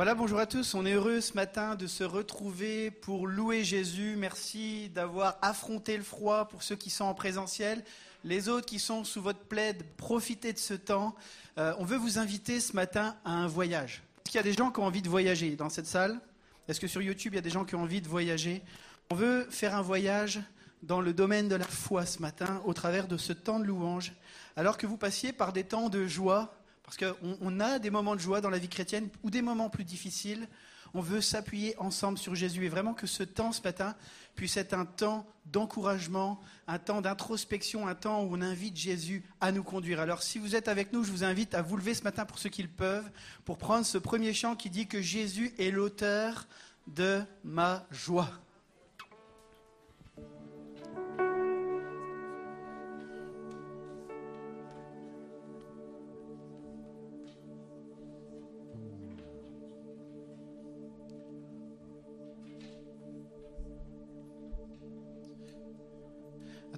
Voilà, bonjour à tous. On est heureux ce matin de se retrouver pour louer Jésus. Merci d'avoir affronté le froid pour ceux qui sont en présentiel. Les autres qui sont sous votre plaide, profitez de ce temps. Euh, on veut vous inviter ce matin à un voyage. Est-ce qu'il y a des gens qui ont envie de voyager dans cette salle? Est-ce que sur YouTube, il y a des gens qui ont envie de voyager? On veut faire un voyage dans le domaine de la foi ce matin au travers de ce temps de louange, alors que vous passiez par des temps de joie, parce qu'on a des moments de joie dans la vie chrétienne ou des moments plus difficiles. On veut s'appuyer ensemble sur Jésus et vraiment que ce temps ce matin puisse être un temps d'encouragement, un temps d'introspection, un temps où on invite Jésus à nous conduire. Alors si vous êtes avec nous, je vous invite à vous lever ce matin pour ceux qui le peuvent, pour prendre ce premier chant qui dit que Jésus est l'auteur de ma joie.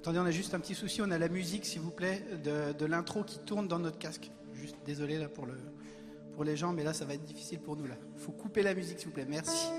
Attendez, on a juste un petit souci. On a la musique, s'il vous plaît, de, l'intro qui tourne dans notre casque. Juste désolé là pour, le, pour les gens, mais là ça va être difficile pour nous. Il faut couper la musique, s'il vous plaît. Merci.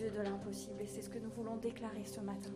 Dieu de l'impossible et c'est ce que nous voulons déclarer ce matin.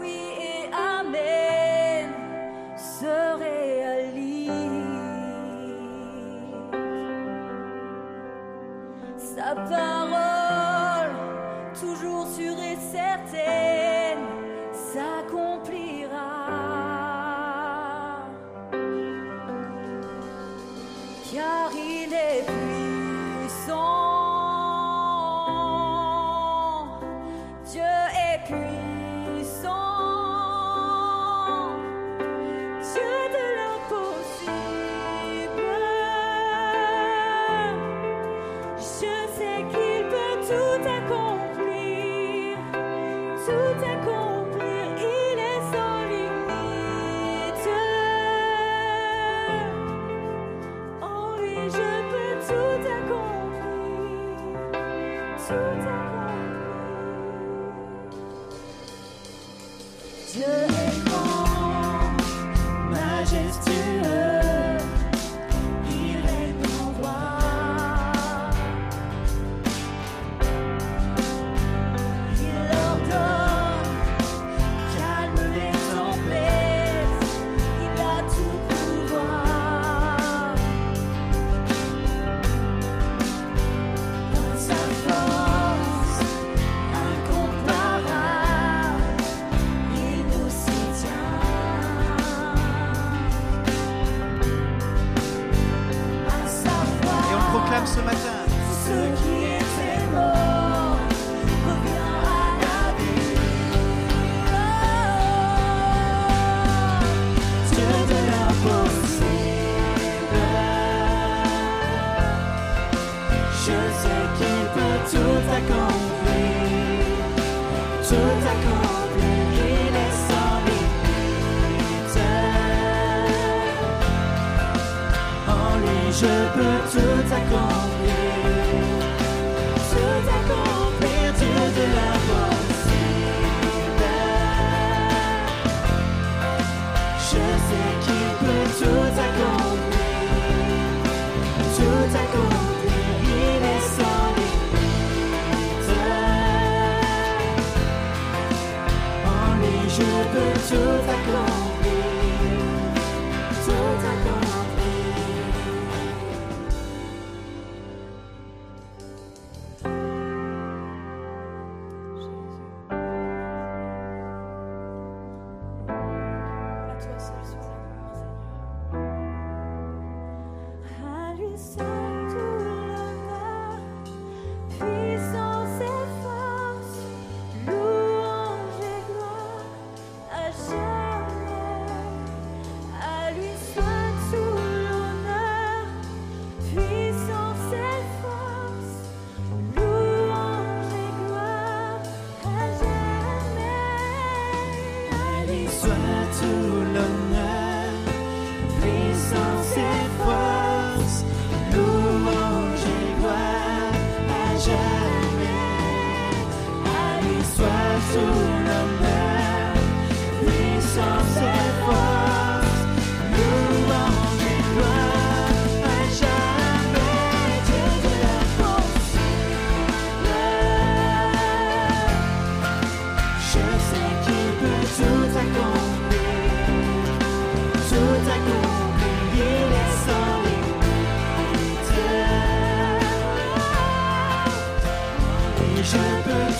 Oui, et amène se réalise. Sa parole, toujours sûre et certaine, s'accomplira. Car il est puissant.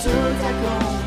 就在同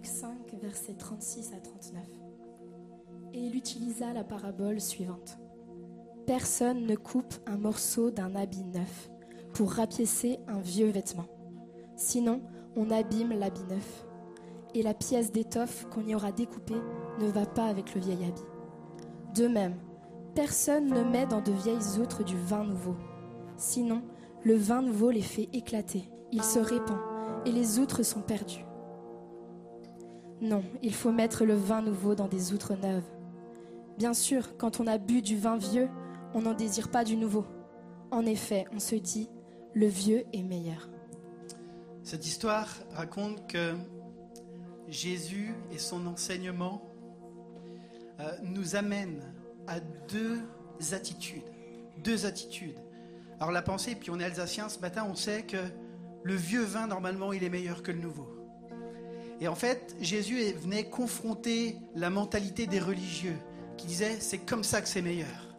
Luc 5, versets 36 à 39. Et il utilisa la parabole suivante. Personne ne coupe un morceau d'un habit neuf pour rapiécer un vieux vêtement. Sinon, on abîme l'habit neuf. Et la pièce d'étoffe qu'on y aura découpée ne va pas avec le vieil habit. De même, personne ne met dans de vieilles outres du vin nouveau. Sinon, le vin nouveau les fait éclater, il se répand, et les outres sont perdues. Non, il faut mettre le vin nouveau dans des outres neuves. Bien sûr, quand on a bu du vin vieux, on n'en désire pas du nouveau. En effet, on se dit, le vieux est meilleur. Cette histoire raconte que Jésus et son enseignement euh, nous amènent à deux attitudes. Deux attitudes. Alors la pensée, puis on est alsacien ce matin, on sait que le vieux vin, normalement, il est meilleur que le nouveau. Et en fait, Jésus venait confronter la mentalité des religieux qui disaient c'est comme ça que c'est meilleur.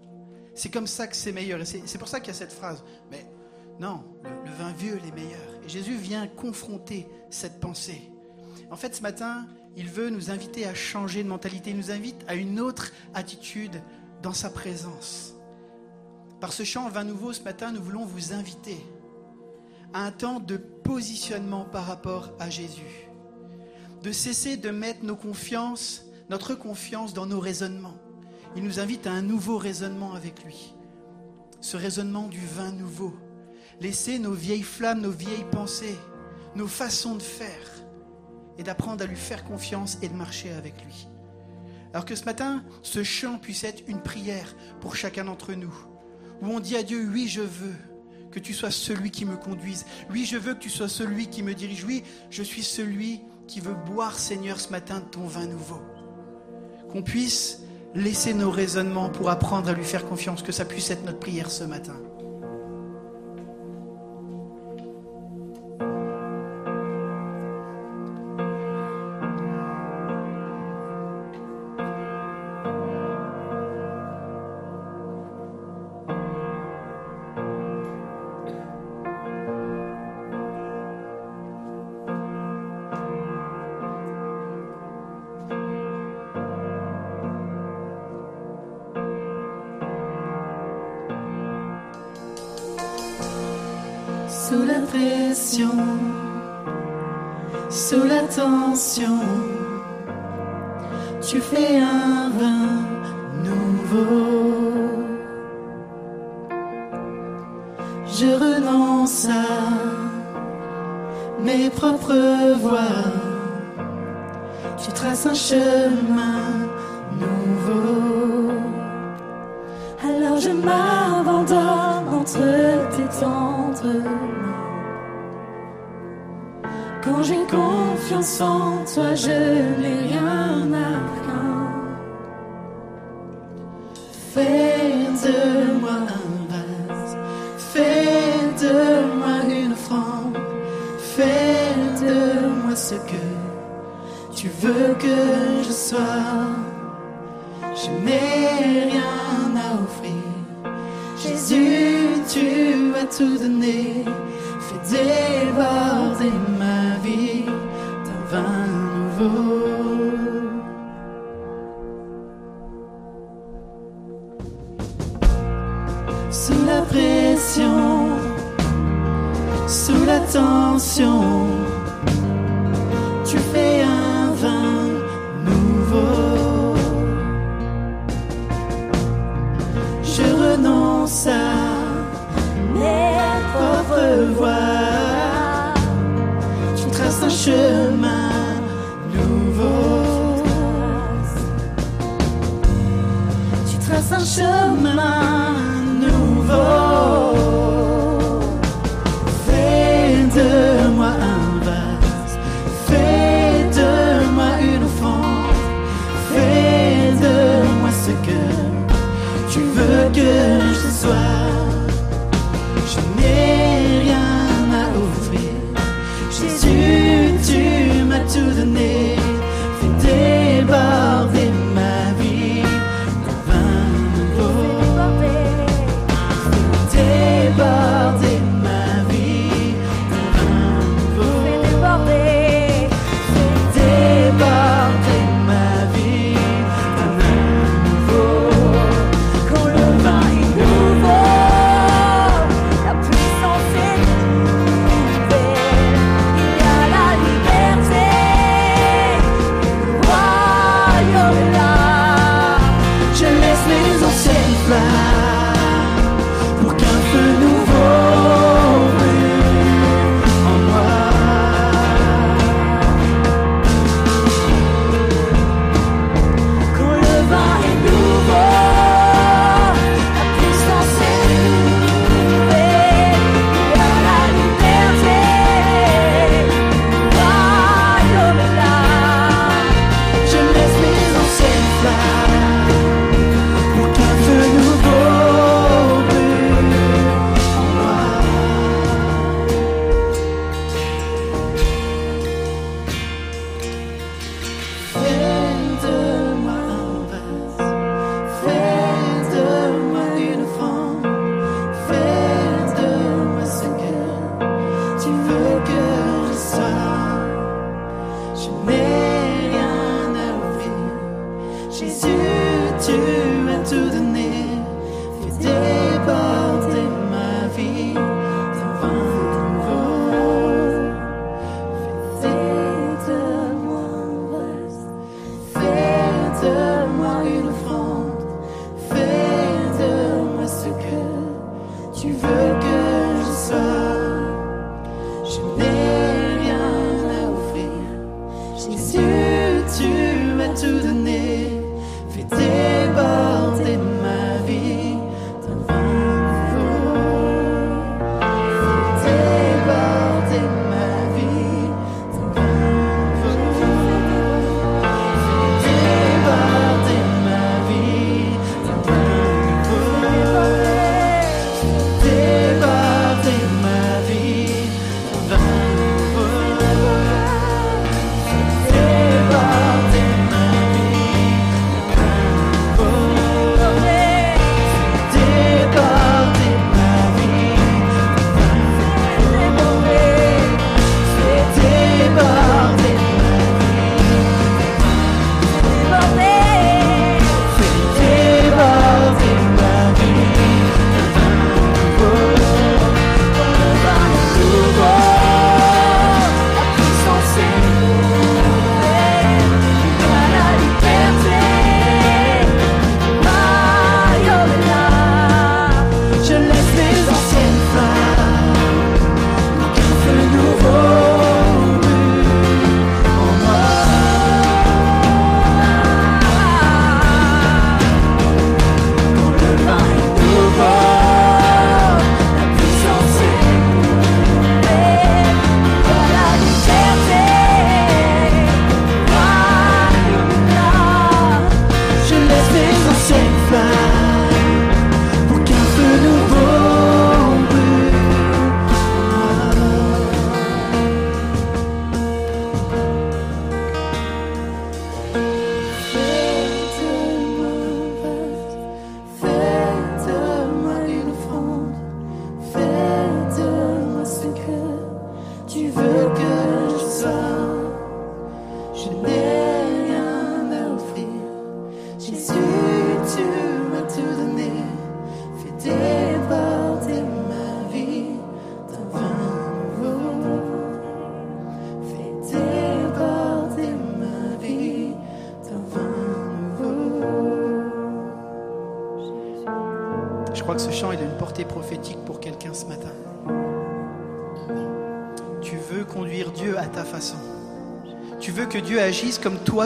C'est comme ça que c'est meilleur. Et c'est pour ça qu'il y a cette phrase. Mais non, le, le vin vieux, il est meilleur. Et Jésus vient confronter cette pensée. En fait, ce matin, il veut nous inviter à changer de mentalité. Il nous invite à une autre attitude dans sa présence. Par ce chant Vin Nouveau, ce matin, nous voulons vous inviter à un temps de positionnement par rapport à Jésus. De cesser de mettre nos confiances, notre confiance dans nos raisonnements. Il nous invite à un nouveau raisonnement avec lui. Ce raisonnement du vin nouveau. Laisser nos vieilles flammes, nos vieilles pensées, nos façons de faire et d'apprendre à lui faire confiance et de marcher avec lui. Alors que ce matin, ce chant puisse être une prière pour chacun d'entre nous, où on dit à Dieu, oui, je veux que tu sois celui qui me conduise, oui, je veux que tu sois celui qui me dirige, oui, je suis celui qui veut boire, Seigneur, ce matin ton vin nouveau. Qu'on puisse laisser nos raisonnements pour apprendre à lui faire confiance, que ça puisse être notre prière ce matin.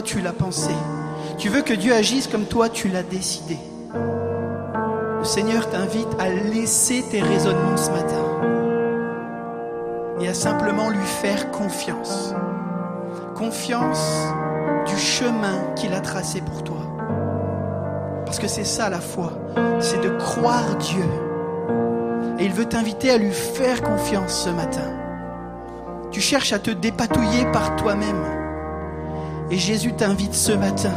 Tu l'as pensé. Tu veux que Dieu agisse comme toi tu l'as décidé. Le Seigneur t'invite à laisser tes raisonnements ce matin et à simplement lui faire confiance. Confiance du chemin qu'il a tracé pour toi. Parce que c'est ça la foi, c'est de croire Dieu. Et il veut t'inviter à lui faire confiance ce matin. Tu cherches à te dépatouiller par toi-même. Et Jésus t'invite ce matin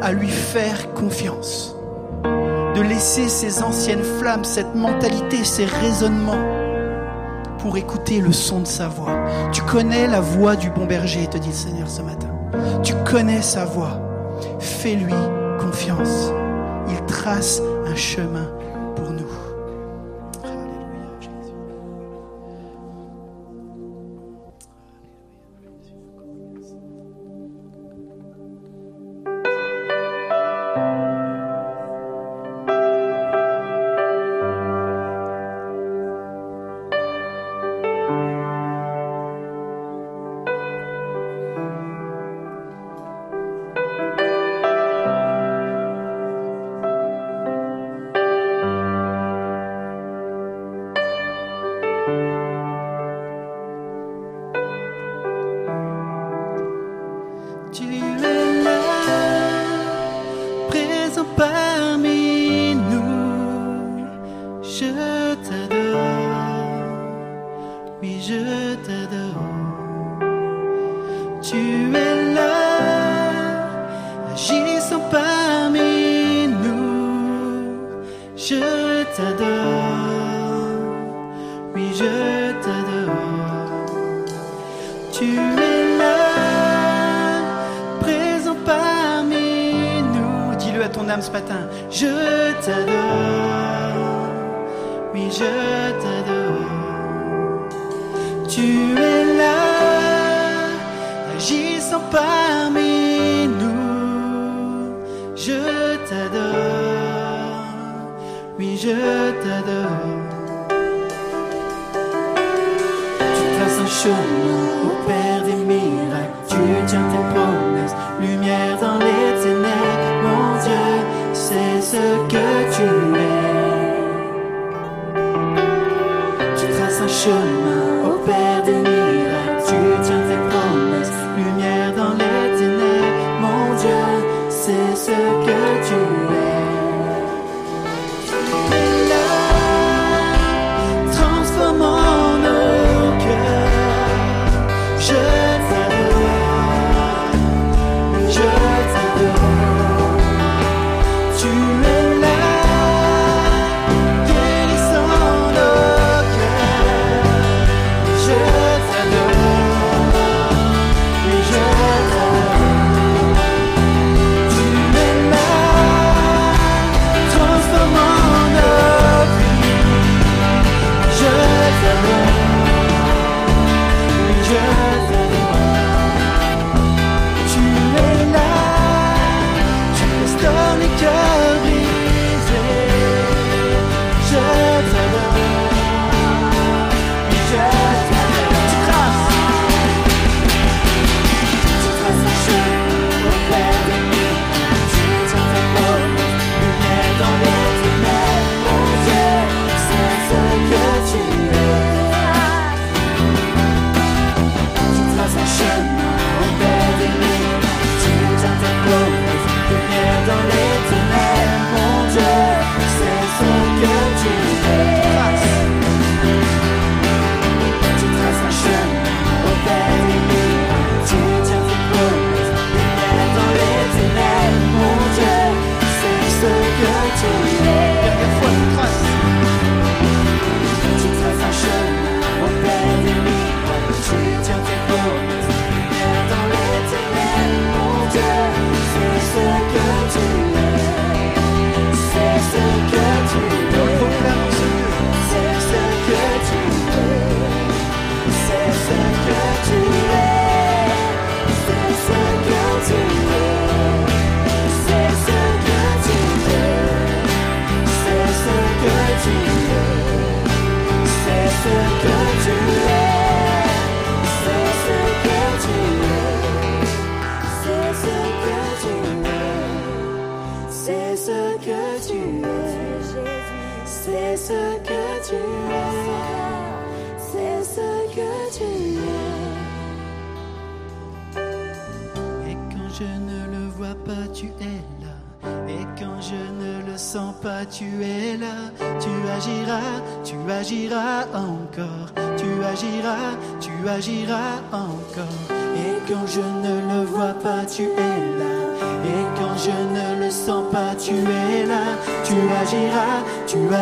à lui faire confiance. De laisser ces anciennes flammes, cette mentalité, ces raisonnements pour écouter le son de sa voix. Tu connais la voix du bon berger, te dit le Seigneur ce matin. Tu connais sa voix. Fais-lui confiance. Il trace un chemin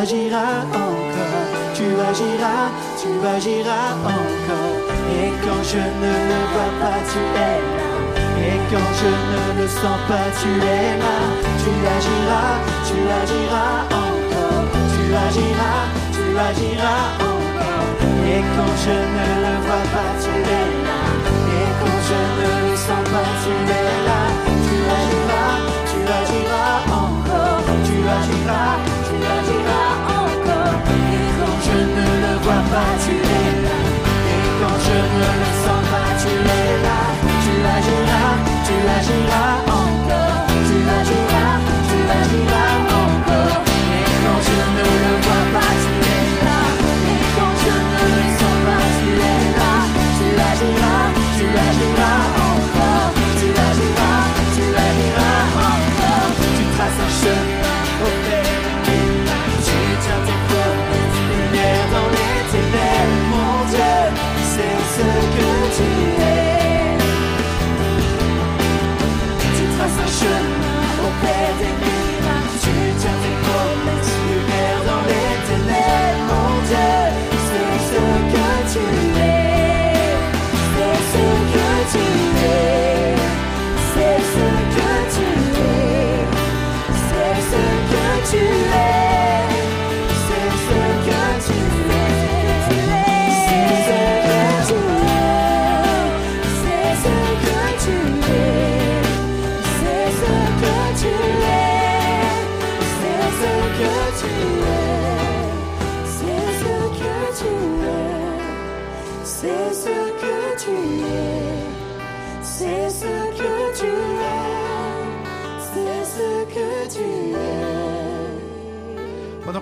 agiras encore, tu agiras, tu agiras encore. Et quand je ne le vois pas, tu es là. Et quand je ne le sens pas, tu es là. Tu agiras, tu agiras encore, tu agiras, tu agiras encore. Et quand je ne le vois pas, tu es là. Et quand je ne le sens pas, tu es là. tu le diras encore. Et quand je ne le vois pas, tu es là. Et quand je ne le sens pas, tu es là. Tu l'agiras, tu l'agiras encore. Tu l'agiras, tu l'agiras.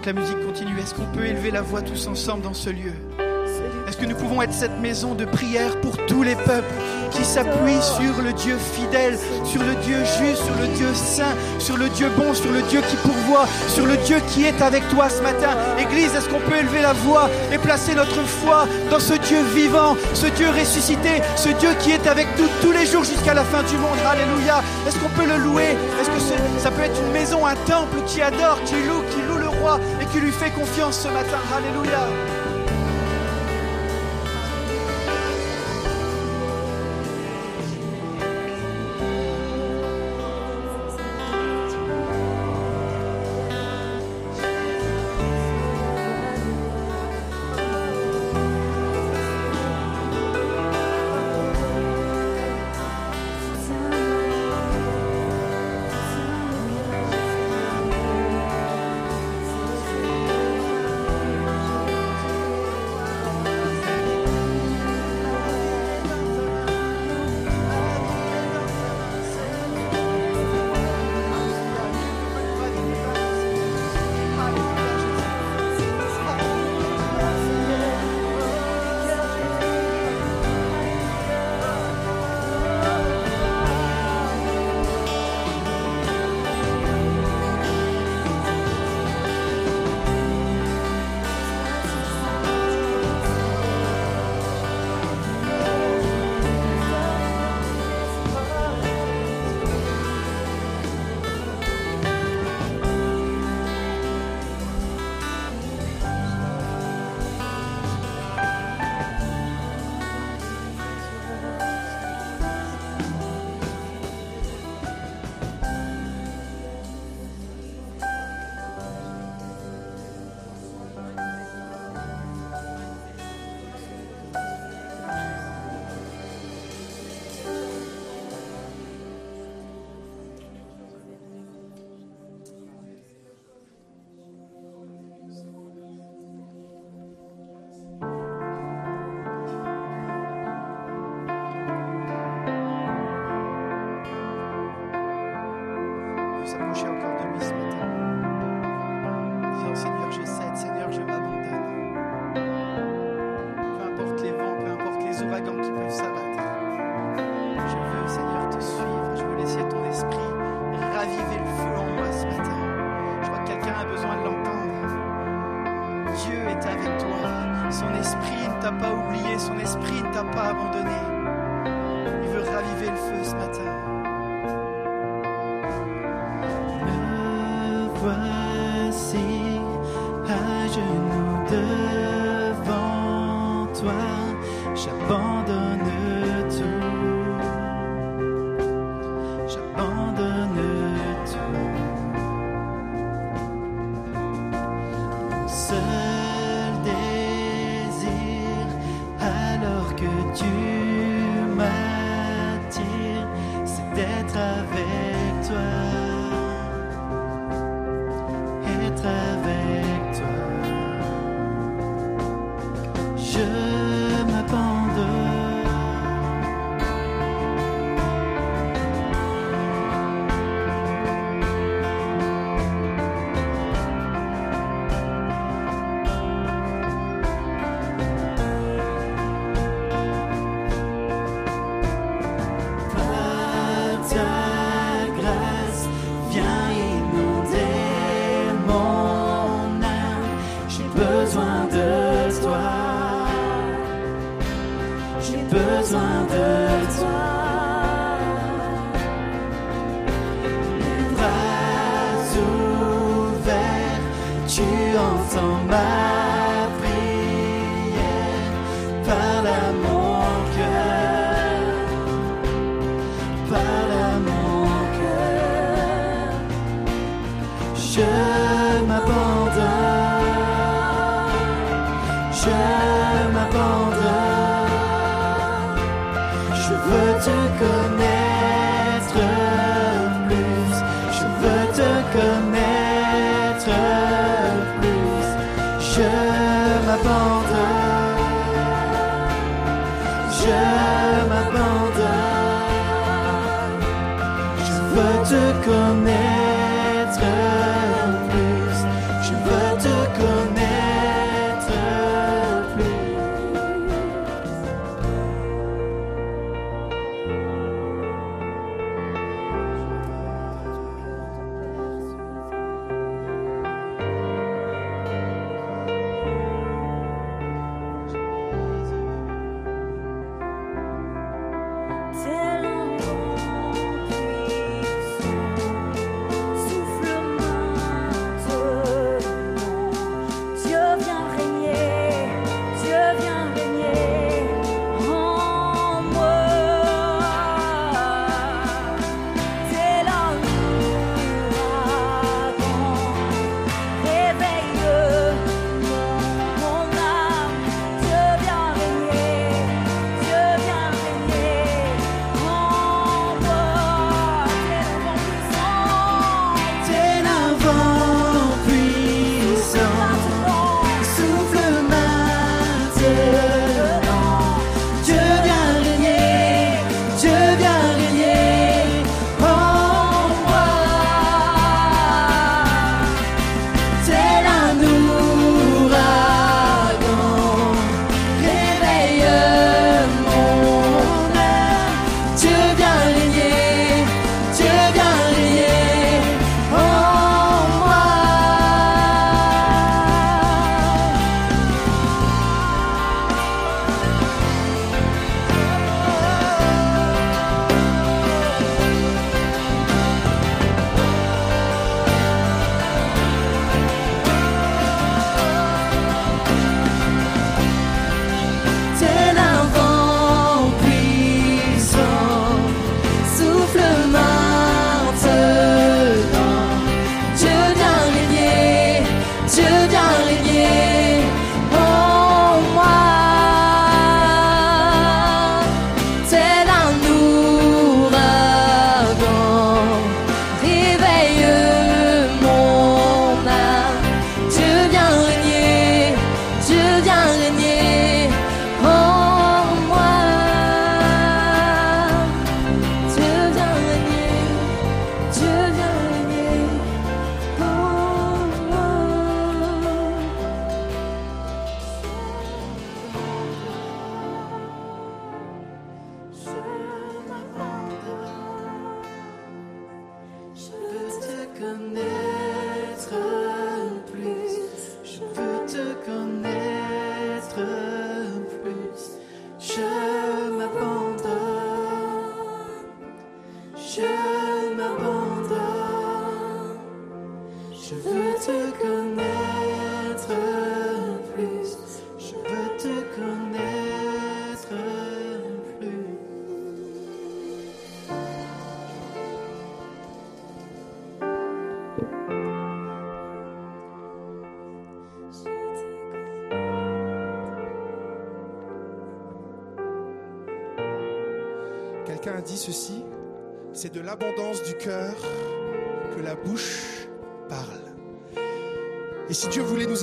La musique continue, est-ce qu'on peut élever la voix tous ensemble dans ce lieu? Est-ce que nous pouvons être cette maison de prière pour tous les peuples qui s'appuient sur le Dieu fidèle, sur le Dieu juste, sur le Dieu saint, sur le Dieu bon, sur le Dieu qui pourvoit, sur le Dieu qui est avec toi ce matin? Église, est-ce qu'on peut élever la voix et placer notre foi dans ce Dieu vivant, ce Dieu ressuscité, ce Dieu qui est avec nous tous les jours jusqu'à la fin du monde? Alléluia. Est-ce qu'on peut le louer? Est-ce que ça peut être une maison, un temple qui adore, qui loue, qui loue et qui lui fait confiance ce matin. Alléluia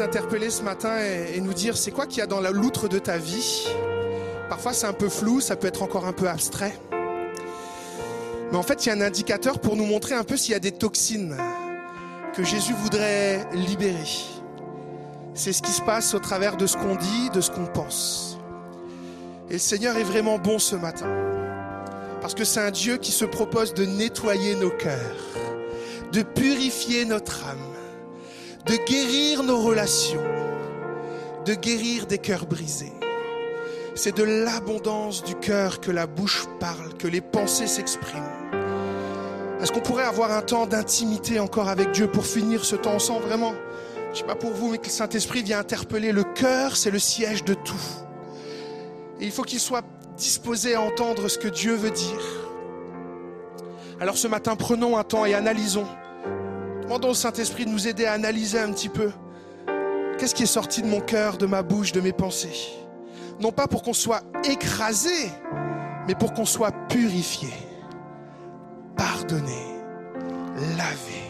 interpeller ce matin et, nous dire c'est quoi qu'il y a dans la loutre de ta vie, parfois c'est un peu flou, ça peut être encore un peu abstrait. Mais en fait, il y a un indicateur pour nous montrer un peu s'il y a des toxines que Jésus voudrait libérer. C'est ce qui se passe au travers de ce qu'on dit, de ce qu'on pense. Et le Seigneur est vraiment bon ce matin. Parce que c'est un Dieu qui se propose de nettoyer nos cœurs, de purifier notre âme, de guérir nos relations, de guérir des cœurs brisés. C'est de l'abondance du cœur que la bouche parle, que les pensées s'expriment. Est-ce qu'on pourrait avoir un temps d'intimité encore avec Dieu pour finir ce temps ensemble vraiment? Je sais pas pour vous, mais que le Saint-Esprit vient interpeller le cœur, c'est le siège de tout. Et il faut qu'il soit disposé à entendre ce que Dieu veut dire. Alors ce matin, prenons un temps et analysons. Demandons au Saint-Esprit de nous aider à analyser un petit peu. Qu'est-ce qui est sorti de mon cœur, de ma bouche, de mes pensées? Non pas pour qu'on soit écrasé, mais pour qu'on soit purifié, pardonné, lavé.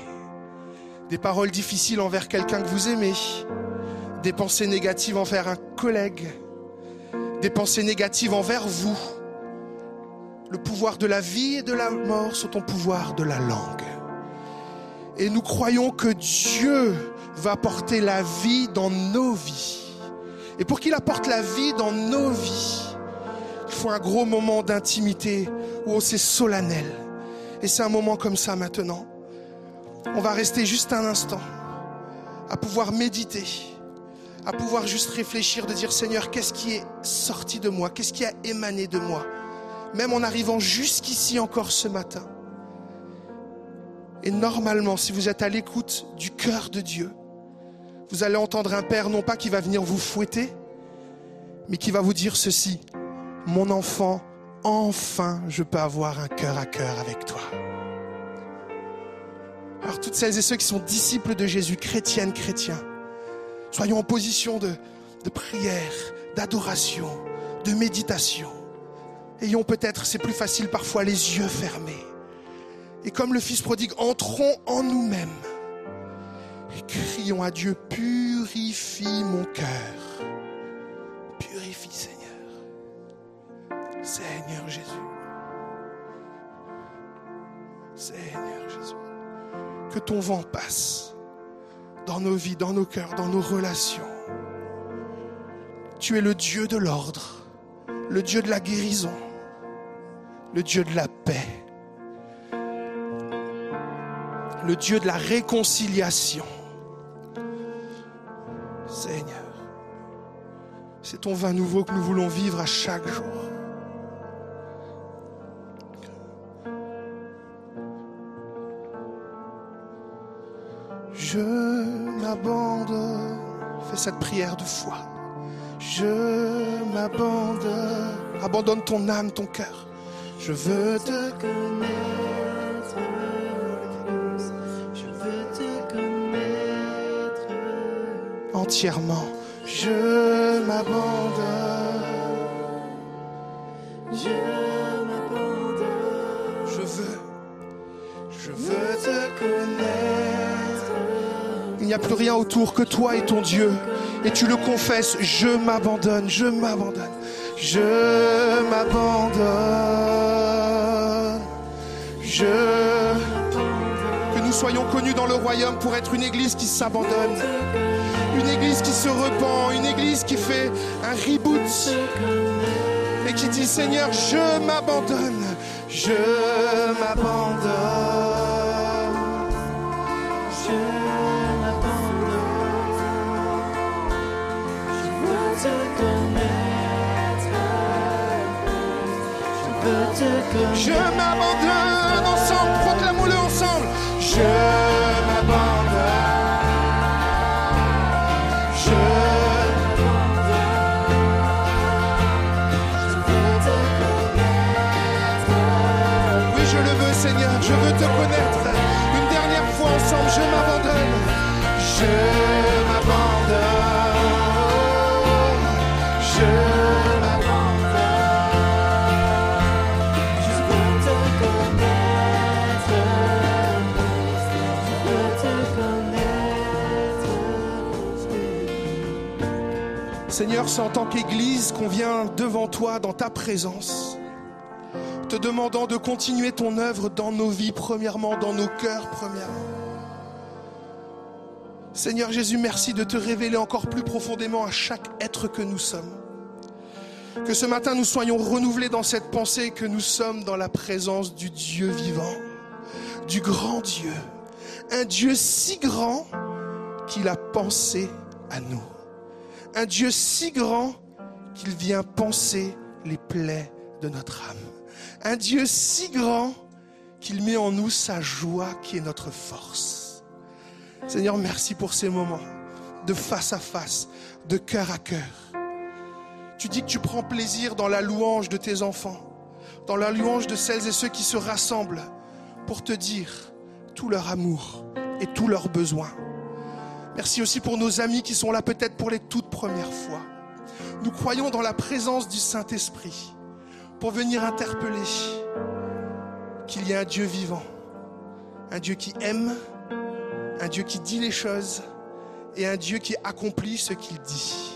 Des paroles difficiles envers quelqu'un que vous aimez, des pensées négatives envers un collègue, des pensées négatives envers vous. Le pouvoir de la vie et de la mort sont au pouvoir de la langue. Et nous croyons que Dieu va apporter la vie dans nos vies. Et pour qu'il apporte la vie dans nos vies, il faut un gros moment d'intimité où c'est solennel. Et c'est un moment comme ça maintenant. On va rester juste un instant à pouvoir méditer, à pouvoir juste réfléchir, de dire Seigneur, qu'est-ce qui est sorti de moi? Qu'est-ce qui a émané de moi? Même en arrivant jusqu'ici encore ce matin. Et normalement, si vous êtes à l'écoute du cœur de Dieu, vous allez entendre un Père non pas qui va venir vous fouetter, mais qui va vous dire ceci. Mon enfant, enfin je peux avoir un cœur à cœur avec toi. Alors toutes celles et ceux qui sont disciples de Jésus, chrétiennes, chrétiens, soyons en position de, de prière, d'adoration, de méditation. Ayons peut-être, c'est plus facile parfois, les yeux fermés. Et comme le Fils prodigue, entrons en nous-mêmes et crions à Dieu, purifie mon cœur. Purifie Seigneur. Seigneur Jésus. Seigneur Jésus. Que ton vent passe dans nos vies, dans nos cœurs, dans nos relations. Tu es le Dieu de l'ordre, le Dieu de la guérison, le Dieu de la paix, le Dieu de la réconciliation. Seigneur, c'est ton vin nouveau que nous voulons vivre à chaque jour. Je m'abandonne. Fais cette prière de foi. Je m'abandonne. Abandonne ton âme, ton cœur. Je veux te connaître Je m'abandonne. Je m'abandonne. Je veux. Je veux te connaître. Il n'y a plus rien autour que toi et ton Dieu. Et tu le confesses. Je m'abandonne. Je m'abandonne. Je m'abandonne. Je. Que nous soyons connus dans le royaume pour être une église qui s'abandonne une église qui se repent, une église qui fait un reboot. Et qui dit Seigneur, je m'abandonne, je m'abandonne, je m'abandonne, je veux te connaître, je veux te connaître. Je m'abandonne ensemble, proclamons-le ensemble. Je c'est en tant qu'Église qu'on vient devant toi dans ta présence te demandant de continuer ton œuvre dans nos vies, premièrement, dans nos cœurs, premièrement. Seigneur Jésus, merci de te révéler encore plus profondément à chaque être que nous sommes. Que ce matin, nous soyons renouvelés dans cette pensée que nous sommes dans la présence du Dieu vivant, du grand Dieu, un Dieu si grand qu'il a pensé à nous, un Dieu si grand qu'il vient penser les plaies de notre âme. Un Dieu si grand qu'il met en nous sa joie qui est notre force. Seigneur, merci pour ces moments de face à face, de cœur à cœur. Tu dis que tu prends plaisir dans la louange de tes enfants, dans la louange de celles et ceux qui se rassemblent pour te dire tout leur amour et tous leurs besoins. Merci aussi pour nos amis qui sont là peut-être pour les toutes premières fois. Nous croyons dans la présence du Saint-Esprit pour venir interpeller qu'il y a un Dieu vivant, un Dieu qui aime, un Dieu qui dit les choses et un Dieu qui accomplit ce qu'il dit.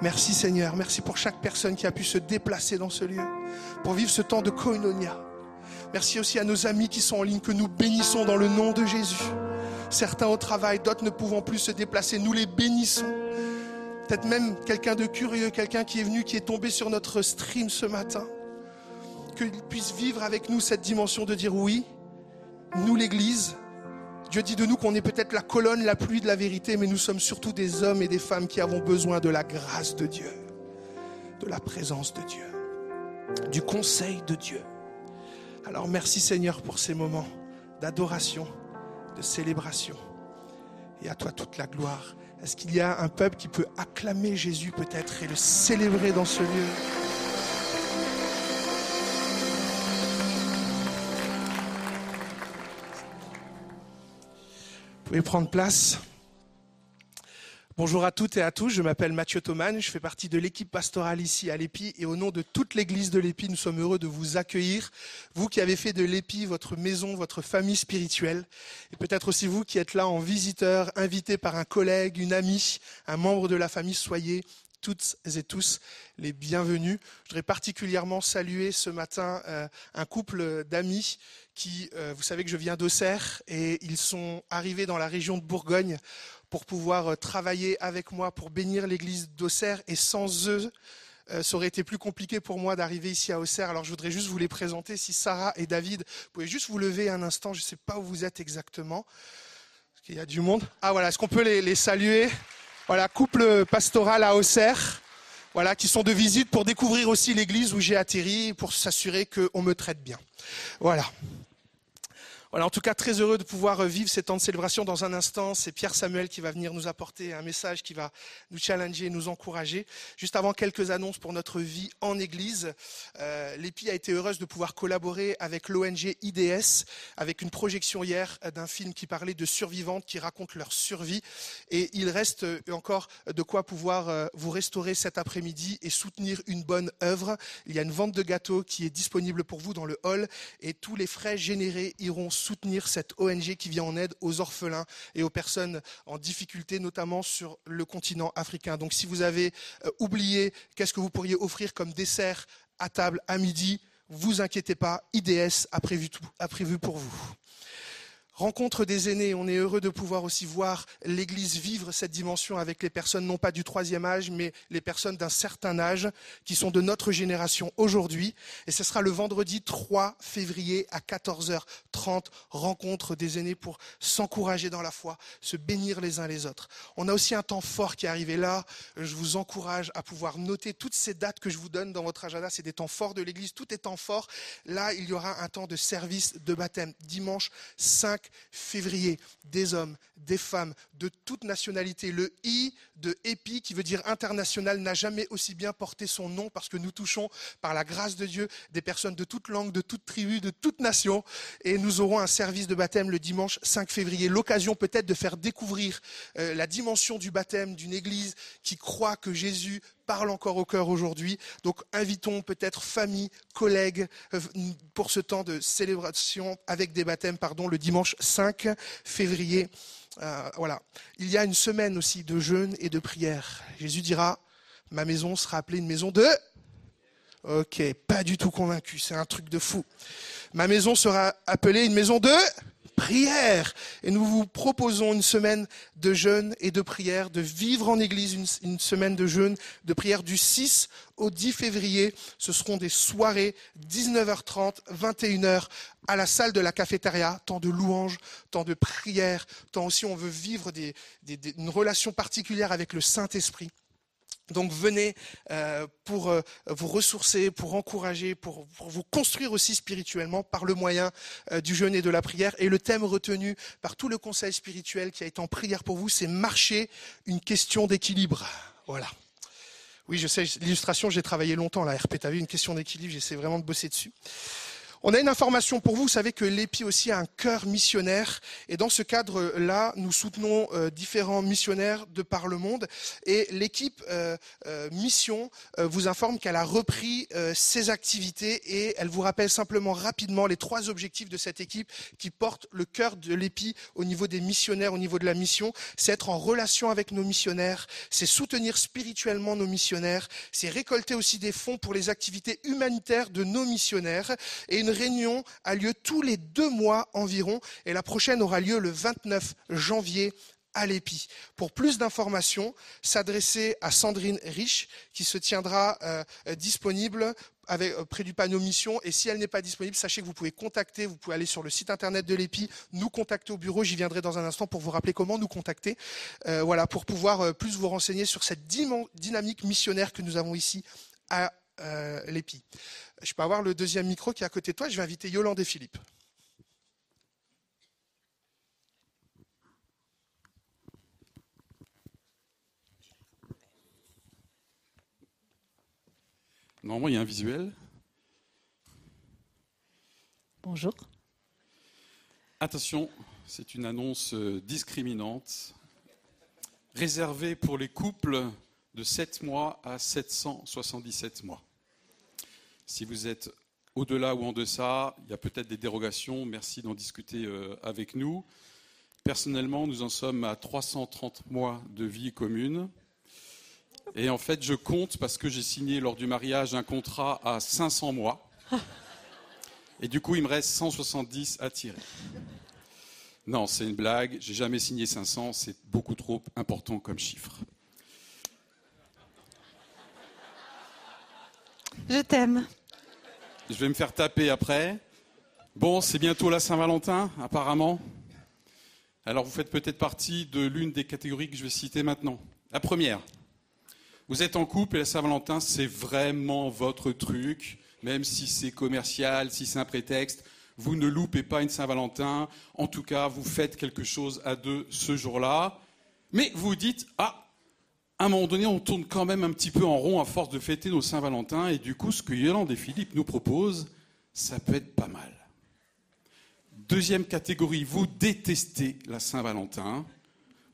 Merci Seigneur, merci pour chaque personne qui a pu se déplacer dans ce lieu pour vivre ce temps de koinonia. Merci aussi à nos amis qui sont en ligne, que nous bénissons dans le nom de Jésus. Certains au travail, d'autres ne pouvant plus se déplacer, nous les bénissons. Peut-être même quelqu'un de curieux, quelqu'un qui est venu, qui est tombé sur notre stream ce matin. Qu'il puisse vivre avec nous cette dimension de dire oui, nous l'Église, Dieu dit de nous qu'on est peut-être la colonne, la pluie de la vérité, mais nous sommes surtout des hommes et des femmes qui avons besoin de la grâce de Dieu, de la présence de Dieu, du conseil de Dieu. Alors merci Seigneur pour ces moments d'adoration, de célébration. Et à toi toute la gloire. Est-ce qu'il y a un peuple qui peut acclamer Jésus peut-être et le célébrer dans ce lieu? Vous pouvez prendre place. Bonjour à toutes et à tous, je m'appelle Mathieu Thoman, je fais partie de l'équipe pastorale ici à l'EPI et au nom de toute l'église de l'EPI, nous sommes heureux de vous accueillir, vous qui avez fait de l'EPI votre maison, votre famille spirituelle, et peut-être aussi vous qui êtes là en visiteur, invité par un collègue, une amie, un membre de la famille, soyez toutes et tous les bienvenus. Je voudrais particulièrement saluer ce matin euh, un couple d'amis qui, euh, vous savez que je viens d'Auxerre, et ils sont arrivés dans la région de Bourgogne pour pouvoir euh, travailler avec moi, pour bénir l'église d'Auxerre. Et sans eux, euh, ça aurait été plus compliqué pour moi d'arriver ici à Auxerre. Alors je voudrais juste vous les présenter. Si Sarah et David, vous pouvez juste vous lever un instant. Je ne sais pas où vous êtes exactement. Parce qu'il y a du monde? Ah voilà, est-ce qu'on peut les, saluer? Voilà, couple pastoral à Auxerre. Voilà, qui sont de visite pour découvrir aussi l'église où j'ai atterri, pour s'assurer qu'on me traite bien. Voilà. Voilà, en tout cas, très heureux de pouvoir vivre ces temps de célébration. Dans un instant, c'est Pierre Samuel qui va venir nous apporter un message qui va nous challenger, nous encourager. Juste avant, quelques annonces pour notre vie en Église. Euh, L'EPI a été heureuse de pouvoir collaborer avec l'ONG IDS, avec une projection hier d'un film qui parlait de survivantes qui racontent leur survie. Et il reste encore de quoi pouvoir euh, vous restaurer cet après-midi et soutenir une bonne œuvre. Il y a une vente de gâteaux qui est disponible pour vous dans le hall et tous les frais générés iront soutenir cette ONG qui vient en aide aux orphelins et aux personnes en difficulté, notamment sur le continent africain. Donc si vous avez euh, oublié qu'est-ce que vous pourriez offrir comme dessert à table à midi, vous inquiétez pas, IDS a prévu, a prévu pour vous. Rencontre des aînés. On est heureux de pouvoir aussi voir l'Église vivre cette dimension avec les personnes non pas du troisième âge, mais les personnes d'un certain âge qui sont de notre génération aujourd'hui. Et ce sera le vendredi 3 février à 14h30, rencontre des aînés pour s'encourager dans la foi, se bénir les uns les autres. On a aussi un temps fort qui est arrivé là. Je vous encourage à pouvoir noter toutes ces dates que je vous donne dans votre agenda. C'est des temps forts de l'Église. Tout est temps fort. Là, il y aura un temps de service de baptême. Dimanche 5 février. Des hommes, des femmes, de toute nationalité. Le I de EPI, qui veut dire international, n'a jamais aussi bien porté son nom parce que nous touchons, par la grâce de Dieu, des personnes de toute langue, de toute tribu, de toute nation. Et nous aurons un service de baptême le dimanche 5 février. L'occasion peut-être de faire découvrir euh, la dimension du baptême d'une église qui croit que Jésus parle encore au cœur aujourd'hui. Donc invitons peut-être famille, collègues euh, pour ce temps de célébration avec des baptêmes, pardon, le dimanche 5 février. Euh, voilà. Il y a une semaine aussi de jeûne et de prière. Jésus dira, ma maison sera appelée une maison de... Ok, pas du tout convaincu, c'est un truc de fou. Ma maison sera appelée une maison de prière. Et nous vous proposons une semaine de jeûne et de prière, de vivre en Église une, semaine de jeûne, de prière du 6 au 10 février. Ce seront des soirées 19h30, 21h à la salle de la cafétéria, temps de louange, temps de prière, temps aussi on veut vivre une relation particulière avec le Saint-Esprit. Donc venez euh, pour euh, vous ressourcer, pour encourager, pour, vous construire aussi spirituellement par le moyen euh, du jeûne et de la prière. Et le thème retenu par tout le conseil spirituel qui a été en prière pour vous, c'est marcher une question d'équilibre. Voilà. Oui, je sais, l'illustration, j'ai travaillé longtemps là, RP, tu as vu, une question d'équilibre, j'essaie vraiment de bosser dessus. On a une information pour vous. Vous savez que l'EPI aussi a un cœur missionnaire. Et dans ce cadre-là, nous soutenons euh, différents missionnaires de par le monde. Et l'équipe euh, euh, Mission vous informe qu'elle a repris ses activités et elle vous rappelle simplement rapidement les trois objectifs de cette équipe qui portent le cœur de l'EPI au niveau des missionnaires, au niveau de la mission. C'est être en relation avec nos missionnaires, c'est soutenir spirituellement nos missionnaires, c'est récolter aussi des fonds pour les activités humanitaires de nos missionnaires réunion a lieu tous les deux mois environ et la prochaine aura lieu le 29 janvier à l'EPI. Pour plus d'informations, s'adresser à Sandrine Rich qui se tiendra euh, disponible avec, euh, près du panneau mission. Et si elle n'est pas disponible, sachez que vous pouvez contacter, vous pouvez aller sur le site internet de l'EPI, nous contacter au bureau. J'y viendrai dans un instant pour vous rappeler comment nous contacter. Euh, voilà, pour pouvoir plus vous renseigner sur cette dynamique missionnaire que nous avons ici à euh, l'EPI. Je peux avoir le deuxième micro qui est à côté de toi. Je vais inviter Yolande et Philippe. Normalement, il y a un visuel. Bonjour. Attention, c'est une annonce euh, discriminante, réservée pour les couples de 7 mois à 777 mois. Si vous êtes au-delà ou en deçà, il y a peut-être des dérogations. Merci d'en discuter euh, avec nous. Personnellement, nous en sommes à 330 mois de vie commune. Et en fait, je compte parce que j'ai signé lors du mariage un contrat à 500 mois. Et du coup, il me reste 170 à tirer. Non, c'est une blague. J'ai jamais signé 500. C'est beaucoup trop important comme chiffre. Je t'aime. Je vais me faire taper après. Bon, c'est bientôt la Saint-Valentin, apparemment. Alors, vous faites peut-être partie de l'une des catégories que je vais citer maintenant. La première. Vous êtes en couple et la Saint-Valentin, c'est vraiment votre truc, même si c'est commercial, si c'est un prétexte. Vous ne loupez pas une Saint-Valentin. En tout cas, vous faites quelque chose à deux ce jour-là. Mais vous dites, ah, à un moment donné, on tourne quand même un petit peu en rond à force de fêter nos Saint-Valentin. Et du coup, ce que Yolande et Philippe nous proposent, ça peut être pas mal. Deuxième catégorie, vous détestez la Saint-Valentin.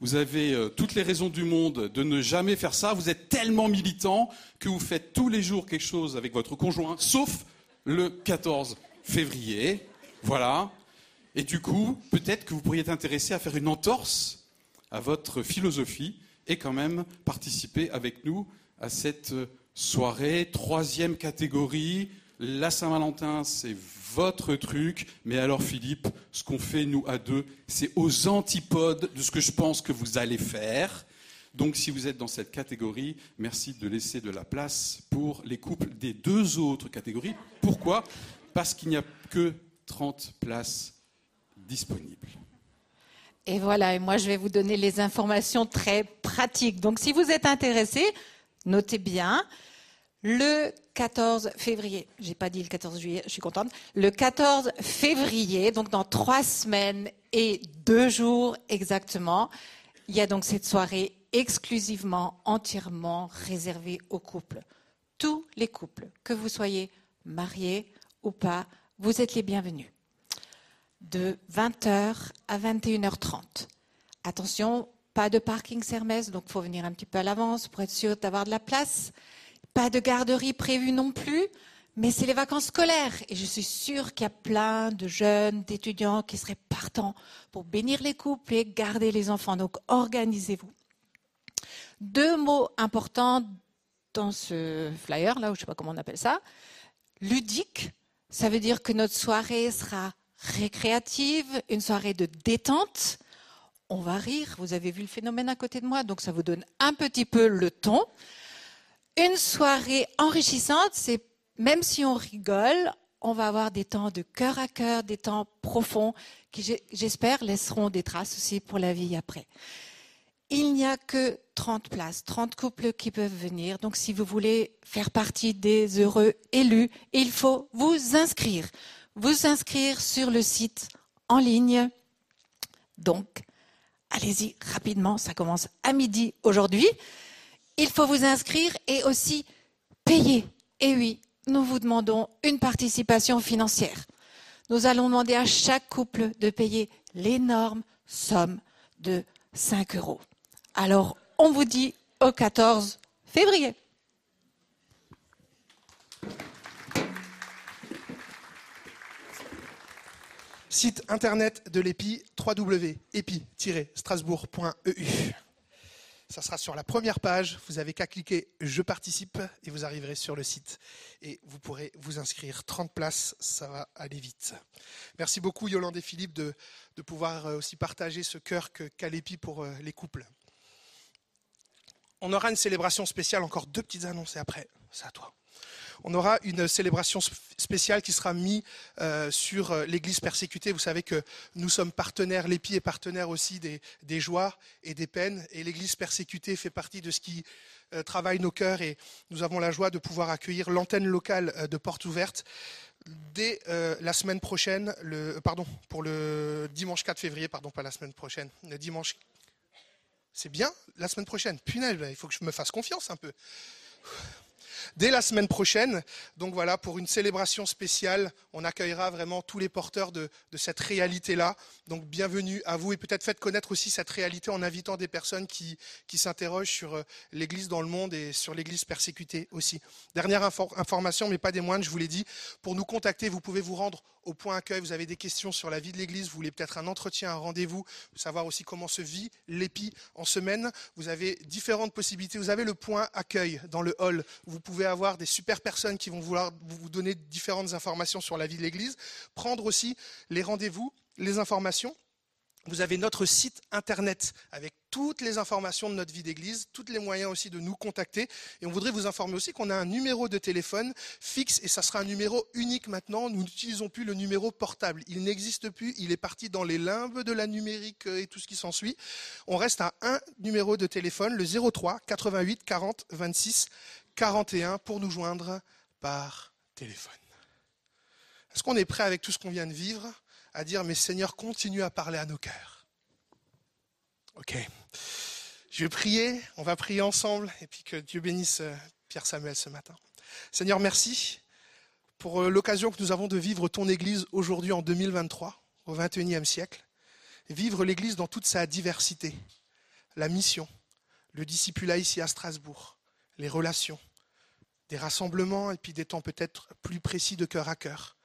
Vous avez euh, toutes les raisons du monde de ne jamais faire ça. Vous êtes tellement militant que vous faites tous les jours quelque chose avec votre conjoint, sauf le 14 février. Voilà. Et du coup, peut-être que vous pourriez être intéressé à faire une entorse à votre philosophie et quand même participer avec nous à cette soirée. Troisième catégorie, La Saint-Valentin, c'est votre truc, mais alors Philippe, ce qu'on fait nous à deux, c'est aux antipodes de ce que je pense que vous allez faire. Donc si vous êtes dans cette catégorie, merci de laisser de la place pour les couples des deux autres catégories. Pourquoi? Parce qu'il n'y a que 30 places disponibles. Et voilà, et moi je vais vous donner les informations très pratiques. Donc si vous êtes intéressé, notez bien, le 14 février, j'ai pas dit le 14 juillet, je suis contente, le 14 février, donc dans trois semaines et deux jours exactement, il y a donc cette soirée exclusivement, entièrement réservée aux couples. Tous les couples, que vous soyez mariés ou pas, vous êtes les bienvenus. De 20h à 21h30. Attention, pas de parking Hermès, donc il faut venir un petit peu à l'avance pour être sûr d'avoir de la place. Pas de garderie prévue non plus, mais c'est les vacances scolaires. Et je suis sûre qu'il y a plein de jeunes, d'étudiants qui seraient partants pour bénir les couples et garder les enfants. Donc organisez-vous. Deux mots importants dans ce flyer, là, ou je ne sais pas comment on appelle ça. Ludique, ça veut dire que notre soirée sera récréative, une soirée de détente. On va rire, vous avez vu le phénomène à côté de moi, donc ça vous donne un petit peu le ton. Une soirée enrichissante, c'est même si on rigole, on va avoir des temps de cœur à cœur, des temps profonds qui, j'espère, laisseront des traces aussi pour la vie après. Il n'y a que 30 places, 30 couples qui peuvent venir. Donc si vous voulez faire partie des heureux élus, il faut vous inscrire. Vous inscrire sur le site en ligne. Donc, allez-y rapidement, ça commence à midi aujourd'hui. Il faut vous inscrire et aussi payer. Et oui, nous vous demandons une participation financière. Nous allons demander à chaque couple de payer l'énorme somme de 5 euros. Alors, on vous dit au 14 février. Site internet de l'EPI, www.epi-strasbourg.eu. Ça sera sur la première page. Vous avez qu'à cliquer Je participe et vous arriverez sur le site. Et vous pourrez vous inscrire. 30 places, ça va aller vite. Merci beaucoup Yolande et Philippe de, pouvoir euh, aussi partager ce cœur qu'a l'EPI pour euh, les couples. On aura une célébration spéciale, encore deux petites annonces et après, c'est à toi. On aura une célébration spéciale qui sera mise euh, sur euh, l'Église persécutée. Vous savez que nous sommes partenaires, l'EPI est partenaire aussi des, joies et des peines. Et l'Église persécutée fait partie de ce qui euh, travaille nos cœurs. Et nous avons la joie de pouvoir accueillir l'antenne locale de Porte Ouverte dès la semaine prochaine, pardon, pour le dimanche 4 février, pardon, pas la semaine prochaine, le dimanche. C'est bien, la semaine prochaine. Punaise, il faut que je me fasse confiance un peu dès la semaine prochaine. Donc voilà, pour une célébration spéciale, on accueillera vraiment tous les porteurs de, cette réalité-là. Donc bienvenue à vous et peut-être faites connaître aussi cette réalité en invitant des personnes qui, s'interrogent sur euh, l'Église dans le monde et sur l'Église persécutée aussi. Dernière infor information, mais pas des moindres, je vous l'ai dit, pour nous contacter, vous pouvez vous rendre au point accueil, vous avez des questions sur la vie de l'Église, vous voulez peut-être un entretien, un rendez-vous, savoir aussi comment se vit l'épi en semaine, vous avez différentes possibilités. Vous avez le point accueil dans le hall. Vous pouvez avoir des super personnes qui vont vouloir vous donner différentes informations sur la vie de l'Église, prendre aussi les rendez-vous, les informations. Vous avez notre site internet avec toutes les informations de notre vie d'église, tous les moyens aussi de nous contacter. Et on voudrait vous informer aussi qu'on a un numéro de téléphone fixe et ça sera un numéro unique maintenant. Nous n'utilisons plus le numéro portable. Il n'existe plus. Il est parti dans les limbes de la numérique et tout ce qui s'ensuit. On reste à un numéro de téléphone, le 03 88 40 26 41 pour nous joindre par téléphone. Est-ce qu'on est prêt avec tout ce qu'on vient de vivre à dire, mais Seigneur, continue à parler à nos cœurs. Ok. Je vais prier, on va prier ensemble, et puis que Dieu bénisse euh, Pierre Samuel ce matin. Seigneur, merci pour euh, l'occasion que nous avons de vivre ton Église aujourd'hui en 2023, au 21e siècle. Vivre l'Église dans toute sa diversité, la mission, le discipulat ici à Strasbourg, les relations, des rassemblements et puis des temps peut-être plus précis de cœur à cœur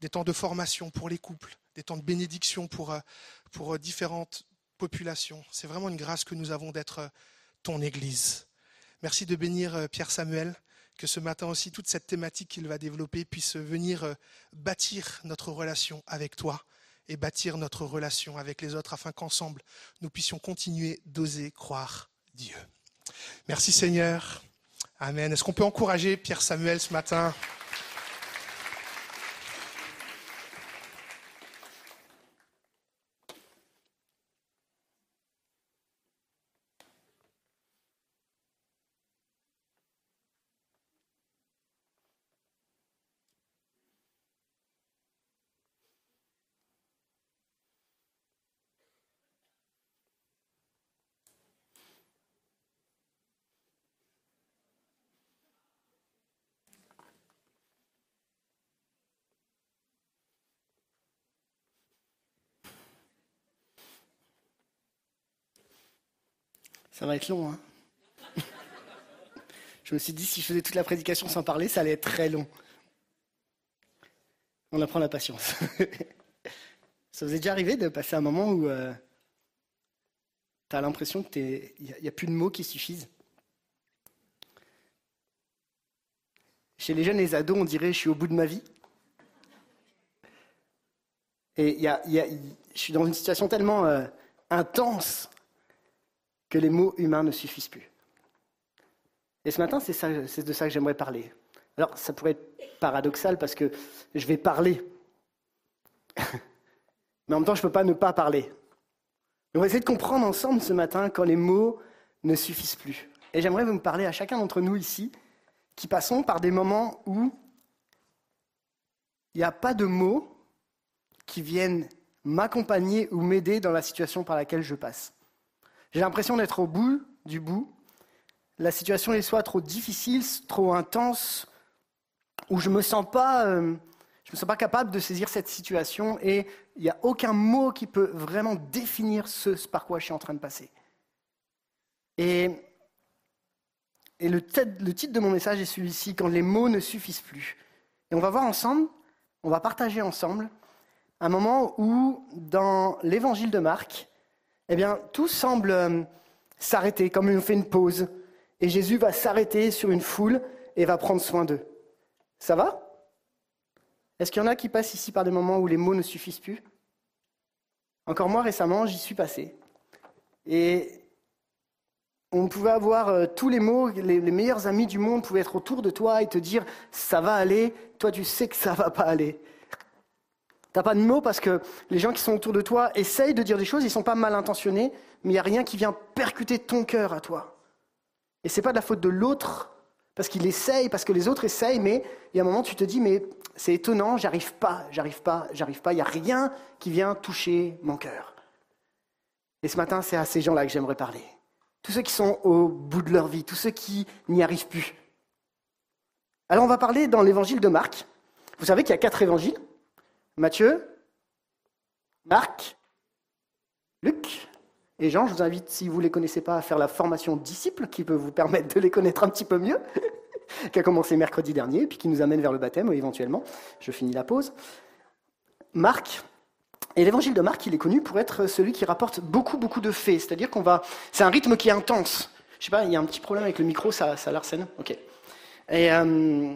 des temps de formation pour les couples, des temps de bénédiction pour, euh, pour différentes C'est vraiment une grâce que nous avons d'être ton Église. Merci de bénir Pierre Samuel, que ce matin aussi, toute cette thématique qu'il va développer puisse venir euh, bâtir notre relation avec toi et bâtir notre relation avec les autres afin qu'ensemble, nous puissions continuer d'oser croire Dieu. Merci Seigneur. Amen. Est-ce qu'on peut encourager Pierre Samuel ce matin? Ça va être long, hein Je me suis dit, si je faisais toute la prédication sans parler, ça allait être très long. On apprend la patience. ça vous est déjà arrivé de passer un moment où euh, tu as l'impression qu'il n'y a, plus de mots qui suffisent? Chez les jeunes et les ados, on dirait je suis au bout de ma vie. Et y y je suis dans une situation tellement euh, intense que les mots humains ne suffisent plus. Et ce matin, c'est, de ça que j'aimerais parler. Alors, ça pourrait être paradoxal parce que je vais parler. Mais en même temps, je ne peux pas ne pas parler. On va essayer de comprendre ensemble ce matin quand les mots ne suffisent plus. Et j'aimerais vous parler à chacun d'entre nous ici qui passons par des moments où il n'y a pas de mots qui viennent m'accompagner ou m'aider dans la situation par laquelle je passe. J'ai l'impression d'être au bout du bout. La situation est soit trop difficile, trop intense, ou je ne me, sens pas, euh, me sens pas capable de saisir cette situation et il n'y a aucun mot qui peut vraiment définir ce, par quoi je suis en train de passer. Et, le titre de mon message est celui-ci, quand les mots ne suffisent plus. Et on va voir ensemble, on va partager ensemble un moment où, dans l'évangile de Marc, eh bien, tout semble euh, s'arrêter, comme on fait une pause. Et Jésus va s'arrêter sur une foule et va prendre soin d'eux. Ça va? Est-ce qu'il y en a qui passent ici par des moments où les mots ne suffisent plus? Encore moi, récemment, j'y suis passé. Et on pouvait avoir euh, tous les mots, les, les, meilleurs amis du monde pouvaient être autour de toi et te dire ça va aller, toi tu sais que ça va pas aller. T'as pas de mots parce que les gens qui sont autour de toi essayent de dire des choses, ils sont pas mal intentionnés, mais il n'y a rien qui vient percuter ton cœur à toi. Et c'est pas de la faute de l'autre, parce qu'il essaye, parce que les autres essayent, mais il y a un moment tu te dis, mais c'est étonnant, j'arrive pas, j'arrive pas, j'arrive pas, il n'y a rien qui vient toucher mon cœur. Et ce matin, c'est à ces gens-là que j'aimerais parler. Tous ceux qui sont au bout de leur vie, tous ceux qui n'y arrivent plus. Alors on va parler dans l'évangile de Marc. Vous savez qu'il y a quatre évangiles. Matthieu, Marc, Luc et Jean. Je vous invite, si vous ne les connaissez pas, à faire la formation disciple qui peut vous permettre de les connaître un petit peu mieux, qui a commencé mercredi dernier, puis qui nous amène vers le baptême éventuellement. Je finis la pause. Marc. Et l'évangile de Marc, il est connu pour être celui qui rapporte beaucoup, beaucoup de faits. C'est-à-dire qu'on va. C'est un rythme qui est intense. Je sais pas, il y a un petit problème avec le micro, ça, ça l'arsène Ok. Et, euh,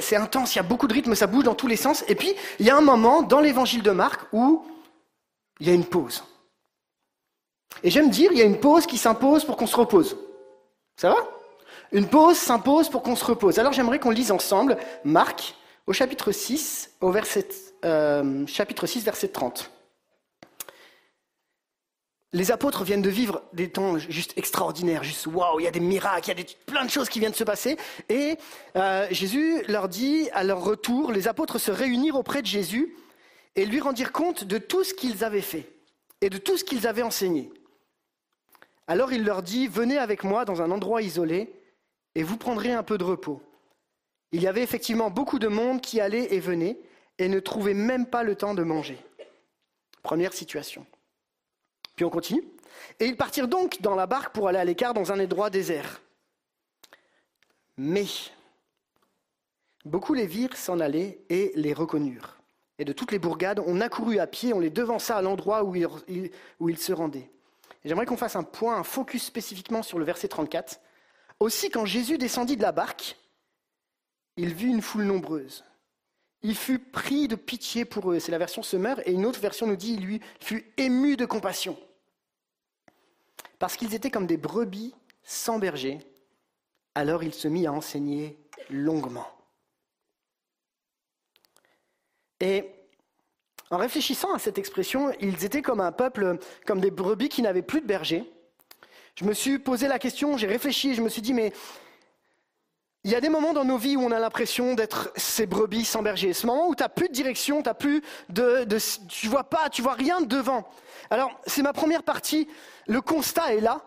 c'est intense, il y a beaucoup de rythme, ça bouge dans tous les sens. Et puis, il y a un moment dans l'évangile de Marc où il y a une pause. Et j'aime dire, il y a une pause qui s'impose pour qu'on se repose. Ça va? Une pause s'impose pour qu'on se repose. Alors j'aimerais qu'on lise ensemble Marc au chapitre 6, au verset, euh, chapitre 6, verset 30. Les apôtres viennent de vivre des temps juste extraordinaires, juste waouh, il y a des miracles, il y a des, plein de choses qui viennent de se passer. Et euh, Jésus leur dit, à leur retour, les apôtres se réunirent auprès de Jésus et lui rendirent compte de tout ce qu'ils avaient fait et de tout ce qu'ils avaient enseigné. Alors il leur dit, venez avec moi dans un endroit isolé et vous prendrez un peu de repos. Il y avait effectivement beaucoup de monde qui allait et venait et ne trouvait même pas le temps de manger. Première situation. Puis on continue. Et ils partirent donc dans la barque pour aller à l'écart dans un endroit désert. Mais beaucoup les virent s'en aller et les reconnurent. Et de toutes les bourgades, on accourut à pied, on les devança à l'endroit où ils, se rendaient. J'aimerais qu'on fasse un point, un focus spécifiquement sur le verset 34. Aussi, quand Jésus descendit de la barque, il vit une foule nombreuse. Il fut pris de pitié pour eux. C'est la version Semeur. Et une autre version nous dit, il lui fut ému de compassion. Parce qu'ils étaient comme des brebis sans berger. Alors il se mit à enseigner longuement. Et en réfléchissant à cette expression, ils étaient comme un peuple, comme des brebis qui n'avaient plus de berger. Je me suis posé la question, j'ai réfléchi, je me suis dit, mais il y a des moments dans nos vies où on a l'impression d'être ces brebis sans berger. Ce moment où tu n'as plus de direction, t'as plus de, de, tu vois pas, tu vois rien devant. Alors, c'est ma première partie. Le constat est là.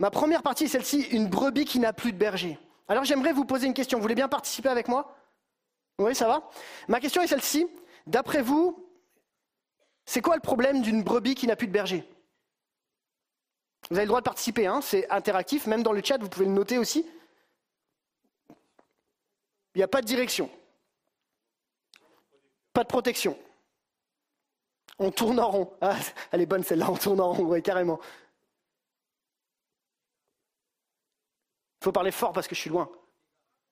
Ma première partie est celle-ci, une brebis qui n'a plus de berger. Alors, j'aimerais vous poser une question. Vous voulez bien participer avec moi? Oui, ça va Ma question est celle-ci. D'après vous, c'est quoi le problème d'une brebis qui n'a plus de berger? Vous avez le droit de participer, hein c'est interactif, même dans le chat, vous pouvez le noter aussi. Il n'y a pas de direction. Pas de protection. On tourne en rond. Ah, elle est bonne celle-là, on tourne en rond, carrément. Il faut parler fort parce que je suis loin.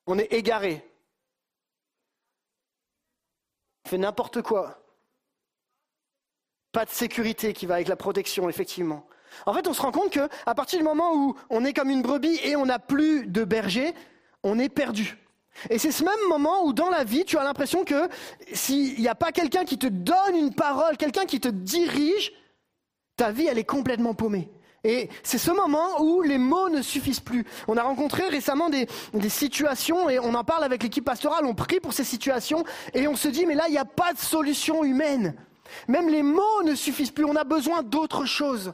On est égaré. On fait n'importe quoi. Pas de sécurité qui va avec la protection, effectivement. En fait, on se rend compte que à partir du moment où on est comme une brebis et on n'a plus de berger, on est perdu. Et c'est ce même moment où dans la vie, tu as l'impression que s'il n'y a pas quelqu'un qui te donne une parole, quelqu'un qui te dirige, ta vie, elle est complètement paumée. Et c'est ce moment où les mots ne suffisent plus. On a rencontré récemment des, situations, et on en parle avec l'équipe pastorale, on prie pour ces situations, et on se dit, mais là, il n'y a pas de solution humaine. Même les mots ne suffisent plus, on a besoin d'autre chose.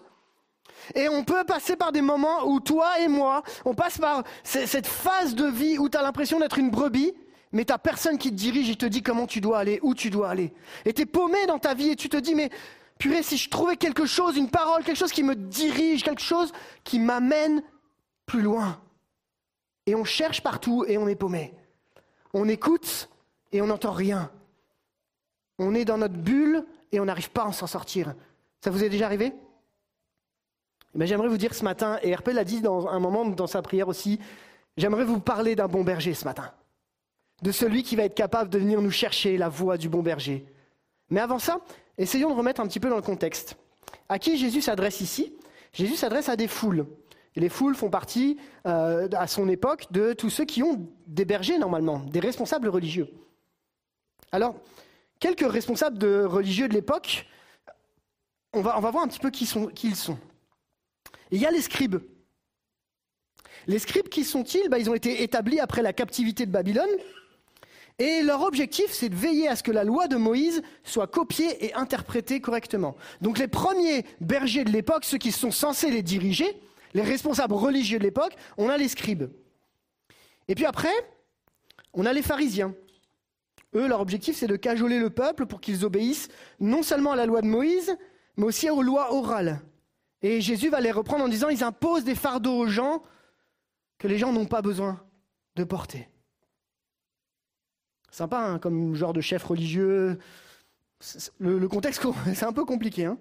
Et on peut passer par des moments où toi et moi, on passe par cette phase de vie où tu as l'impression d'être une brebis, mais tu personne qui te dirige et te dit comment tu dois aller, où tu dois aller. Et tu es paumé dans ta vie et tu te dis, mais purée, si je trouvais quelque chose, une parole, quelque chose qui me dirige, quelque chose qui m'amène plus loin. Et on cherche partout et on est paumé. On écoute et on n'entend rien. On est dans notre bulle et on n'arrive pas à s'en sortir. Ça vous est déjà arrivé? Eh ben, J'aimerais vous dire ce matin, et RP l'a dit dans un moment dans sa prière aussi, j'aimerais vous parler d'un bon berger ce matin. De celui qui va être capable de venir nous chercher la voie du bon berger. Mais avant ça, essayons de remettre un petit peu dans le contexte. À qui Jésus s'adresse ici? Jésus s'adresse à des foules. Et les foules font partie, euh, à son époque, de tous ceux qui ont des bergers normalement, des responsables religieux. Alors, quelques responsables de religieux de l'époque, on va, voir un petit peu qui ils sont. Il y a les scribes. Les scribes, qui sont-ils? Ben, Ils ont été établis après la captivité de Babylone. Et leur objectif, c'est de veiller à ce que la loi de Moïse soit copiée et interprétée correctement. Donc les premiers bergers de l'époque, ceux qui sont censés les diriger, les responsables religieux de l'époque, on a les scribes. Et puis après, on a les pharisiens. Eux, leur objectif, c'est de cajoler le peuple pour qu'ils obéissent non seulement à la loi de Moïse, mais aussi aux lois orales. Et Jésus va les reprendre en disant, ils imposent des fardeaux aux gens que les gens n'ont pas besoin de porter. Sympa, hein, comme genre de chef religieux. Le, contexte, c'est un peu compliqué. Hein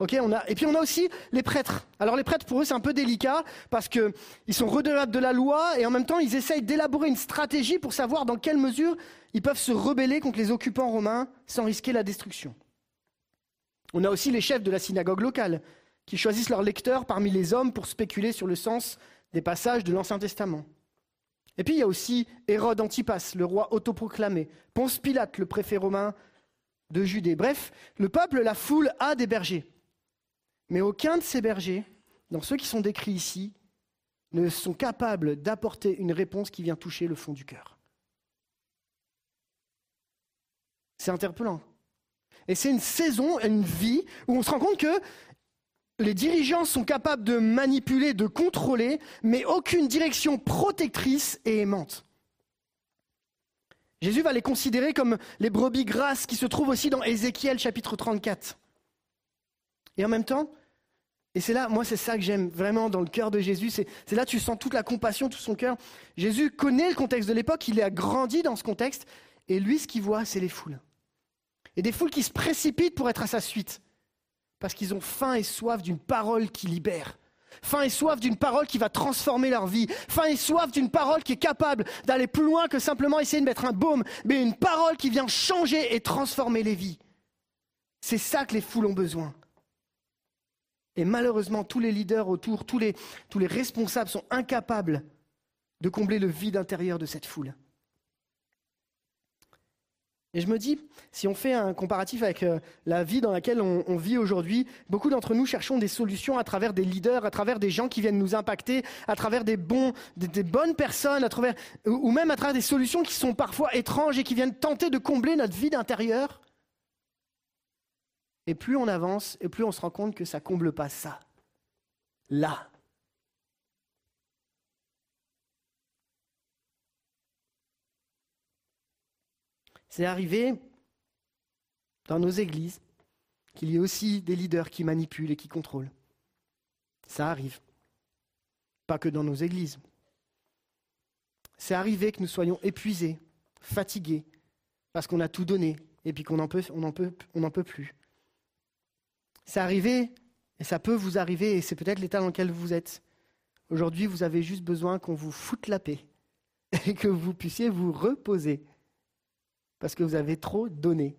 et puis on a aussi les prêtres. Alors les prêtres, pour eux, c'est un peu délicat parce qu'ils sont redevables de la loi et en même temps, ils essayent d'élaborer une stratégie pour savoir dans quelle mesure ils peuvent se rebeller contre les occupants romains sans risquer la destruction. On a aussi les chefs de la synagogue locale qui choisissent leurs lecteurs parmi les hommes pour spéculer sur le sens des passages de l'Ancien Testament. Et puis il y a aussi Hérode Antipas, le roi autoproclamé, Ponce Pilate, le préfet romain de Judée. Bref, le peuple, la foule a des bergers. Mais aucun de ces bergers, dans ceux qui sont décrits ici, ne sont capables d'apporter une réponse qui vient toucher le fond du cœur. C'est interpellant. Et c'est une saison, une vie où on se rend compte que les dirigeants sont capables de manipuler, de contrôler, mais aucune direction protectrice et aimante. Jésus va les considérer comme les brebis grasses qui se trouvent aussi dans Ézéchiel chapitre 34. Et en même temps, et c'est là, moi c'est ça que j'aime vraiment dans le cœur de Jésus, c'est, là tu sens toute la compassion, tout son cœur. Jésus connaît le contexte de l'époque, il a grandi dans ce contexte, et lui ce qu'il voit, c'est les foules. Et des foules qui se précipitent pour être à sa suite, parce qu'ils ont faim et soif d'une parole qui libère. faim et soif d'une parole qui va transformer leur vie, faim et soif d'une parole qui est capable d'aller plus loin que simplement essayer de mettre un baume, mais une parole qui vient changer et transformer les vies. C'est ça que les foules ont besoin. Et malheureusement, tous les leaders autour, tous les, tous les responsables sont incapables de combler le vide intérieur de cette foule. Et je me dis, si on fait un comparatif avec euh, la vie dans laquelle on, vit aujourd'hui, beaucoup d'entre nous cherchons des solutions à travers des leaders, à travers des gens qui viennent nous impacter, à travers des, bons, des, bonnes personnes, ou même à travers des solutions qui sont parfois étranges et qui viennent tenter de combler notre vide intérieur. Et plus on avance, et plus on se rend compte que ça comble pas ça. Là. C'est arrivé dans nos églises qu'il y ait aussi des leaders qui manipulent et qui contrôlent. Ça arrive. Pas que dans nos églises. C'est arrivé que nous soyons épuisés, fatigués, parce qu'on a tout donné et puis qu'on n'en peut, peut, peut plus. C'est arrivé, et ça peut vous arriver, et c'est peut-être l'état dans lequel vous êtes. Aujourd'hui, vous avez juste besoin qu'on vous foute la paix et que vous puissiez vous reposer parce que vous avez trop donné.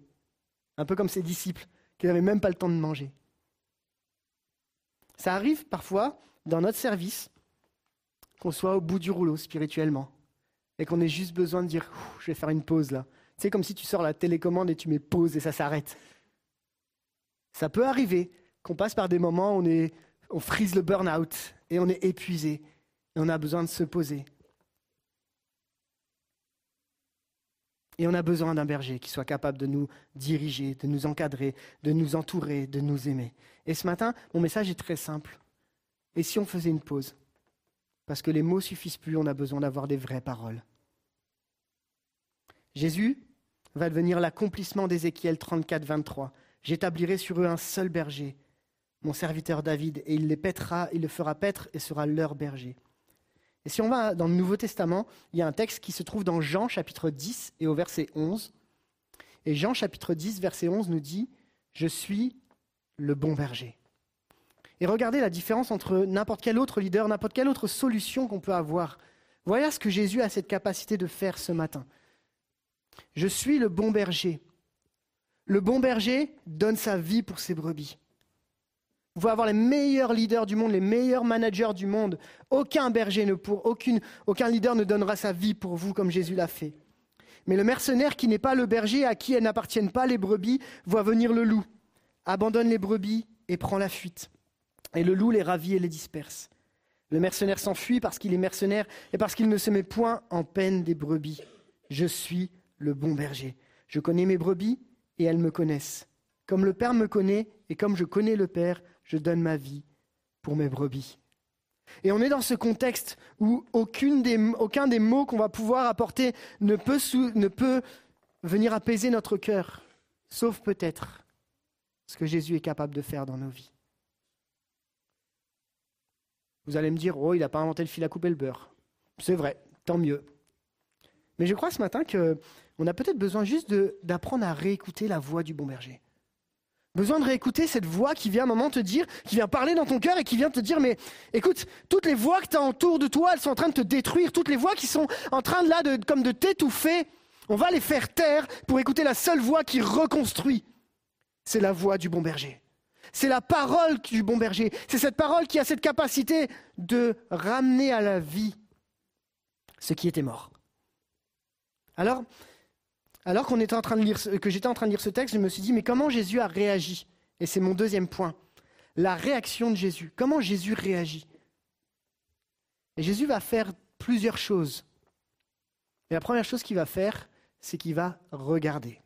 Un peu comme ces disciples qui n'avaient même pas le temps de manger. Ça arrive parfois dans notre service qu'on soit au bout du rouleau spirituellement et qu'on ait juste besoin de dire je vais faire une pause là. C'est comme si tu sors la télécommande et tu mets pause et ça s'arrête. Ça peut arriver qu'on passe par des moments où on, est, on frise le burn-out et on est épuisé et on a besoin de se poser. Et on a besoin d'un berger qui soit capable de nous diriger, de nous encadrer, de nous entourer, de nous aimer. Et ce matin, mon message est très simple. Et si on faisait une pause? Parce que les mots suffisent plus, on a besoin d'avoir des vraies paroles. Jésus va devenir l'accomplissement d'Ézéchiel 34, 23. J'établirai sur eux un seul berger, mon serviteur David, et il les pètera, il le fera paître et sera leur berger. Et si on va dans le Nouveau Testament, il y a un texte qui se trouve dans Jean chapitre 10 et au verset 11. Et Jean chapitre 10, verset 11 nous dit, Je suis le bon berger. Et regardez la différence entre n'importe quel autre leader, n'importe quelle autre solution qu'on peut avoir. Voilà ce que Jésus a cette capacité de faire ce matin. Je suis le bon berger. Le bon berger donne sa vie pour ses brebis. Vous pouvez avoir les meilleurs leaders du monde, les meilleurs managers du monde. Aucun berger, ne pour, aucune, aucun leader ne donnera sa vie pour vous comme Jésus l'a fait. Mais le mercenaire qui n'est pas le berger, à qui elles n'appartiennent pas les brebis, voit venir le loup, abandonne les brebis et prend la fuite. Et le loup les ravit et les disperse. Le mercenaire s'enfuit parce qu'il est mercenaire et parce qu'il ne se met point en peine des brebis. Je suis le bon berger. Je connais mes brebis et elles me connaissent. Comme le Père me connaît et comme je connais le Père, je donne ma vie pour mes brebis. Et on est dans ce contexte où aucun des mots qu'on va pouvoir apporter ne peut, ne peut venir apaiser notre cœur, sauf peut-être ce que Jésus est capable de faire dans nos vies. Vous allez me dire, oh, il n'a pas inventé le fil à couper le beurre. C'est vrai, tant mieux. Mais je crois ce matin qu'on a peut-être besoin juste d'apprendre à réécouter la voix du bon berger. Besoin de réécouter cette voix qui vient à un moment te dire, qui vient parler dans ton cœur et qui vient te dire, mais écoute, toutes les voix que tu as autour de toi, elles sont en train de te détruire, toutes les voix qui sont en train de là, de, comme de t'étouffer, on va les faire taire pour écouter la seule voix qui reconstruit. C'est la voix du bon berger. C'est la parole du bon berger. C'est cette parole qui a cette capacité de ramener à la vie ce qui était mort. Alors, alors que j'étais en train de lire ce texte, je me suis dit, mais comment Jésus a réagi? Et c'est mon deuxième point. La réaction de Jésus. Comment Jésus réagit? Et Jésus va faire plusieurs choses. Et la première chose qu'il va faire, c'est qu'il va regarder.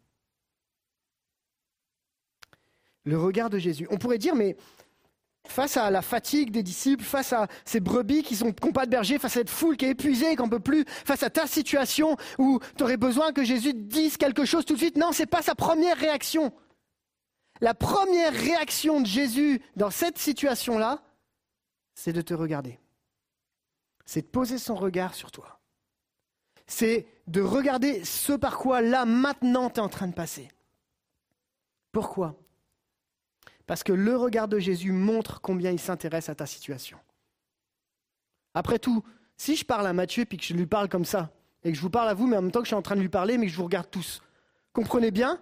Le regard de Jésus. On pourrait dire, mais face à la fatigue des disciples, face à ces brebis qui sont n'ont de berger, face à cette foule qui est épuisée, qui n'en peut plus, face à ta situation où tu aurais besoin que Jésus te dise quelque chose tout de suite. Non, ce n'est pas sa première réaction. La première réaction de Jésus dans cette situation-là, c'est de te regarder. C'est de poser son regard sur toi. C'est de regarder ce par quoi là, maintenant, tu es en train de passer. Pourquoi? Parce que le regard de Jésus montre combien il s'intéresse à ta situation. Après tout, si je parle à Mathieu puis que je lui parle comme ça, et que je vous parle à vous, mais en même temps que je suis en train de lui parler, mais que je vous regarde tous, comprenez bien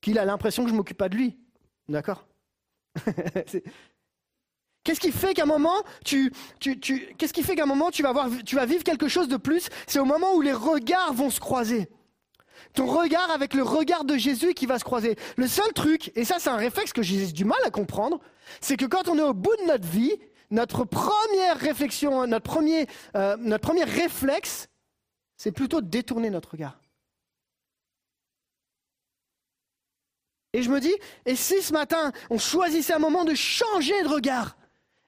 qu'il a l'impression que je m'occupe pas de lui. D'accord? Qu'est-ce qui fait qu'à un moment, tu, tu, tu, qu'est-ce qui fait qu'à un moment, tu vas, voir, tu vas vivre quelque chose de plus C'est au moment où les regards vont se croiser. Ton regard avec le regard de Jésus qui va se croiser. Le seul truc, et ça c'est un réflexe que j'ai du mal à comprendre, c'est que quand on est au bout de notre vie, notre première réflexion, notre premier, euh, notre premier réflexe, c'est plutôt de détourner notre regard. Et je me dis, et si ce matin, on choisissait un moment de changer de regard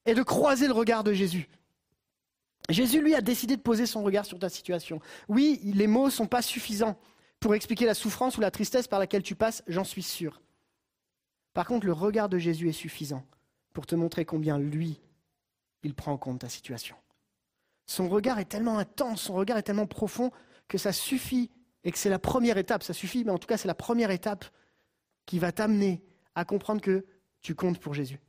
et de croiser le regard de Jésus? Jésus, lui, a décidé de poser son regard sur ta situation. Oui, les mots ne sont pas suffisants pour expliquer la souffrance ou la tristesse par laquelle tu passes, j'en suis sûr. Par contre, le regard de Jésus est suffisant pour te montrer combien lui, il prend en compte ta situation. Son regard est tellement intense, son regard est tellement profond que ça suffit et que c'est la première étape, ça suffit, mais en tout cas c'est la première étape qui va t'amener à comprendre que tu comptes pour Jésus.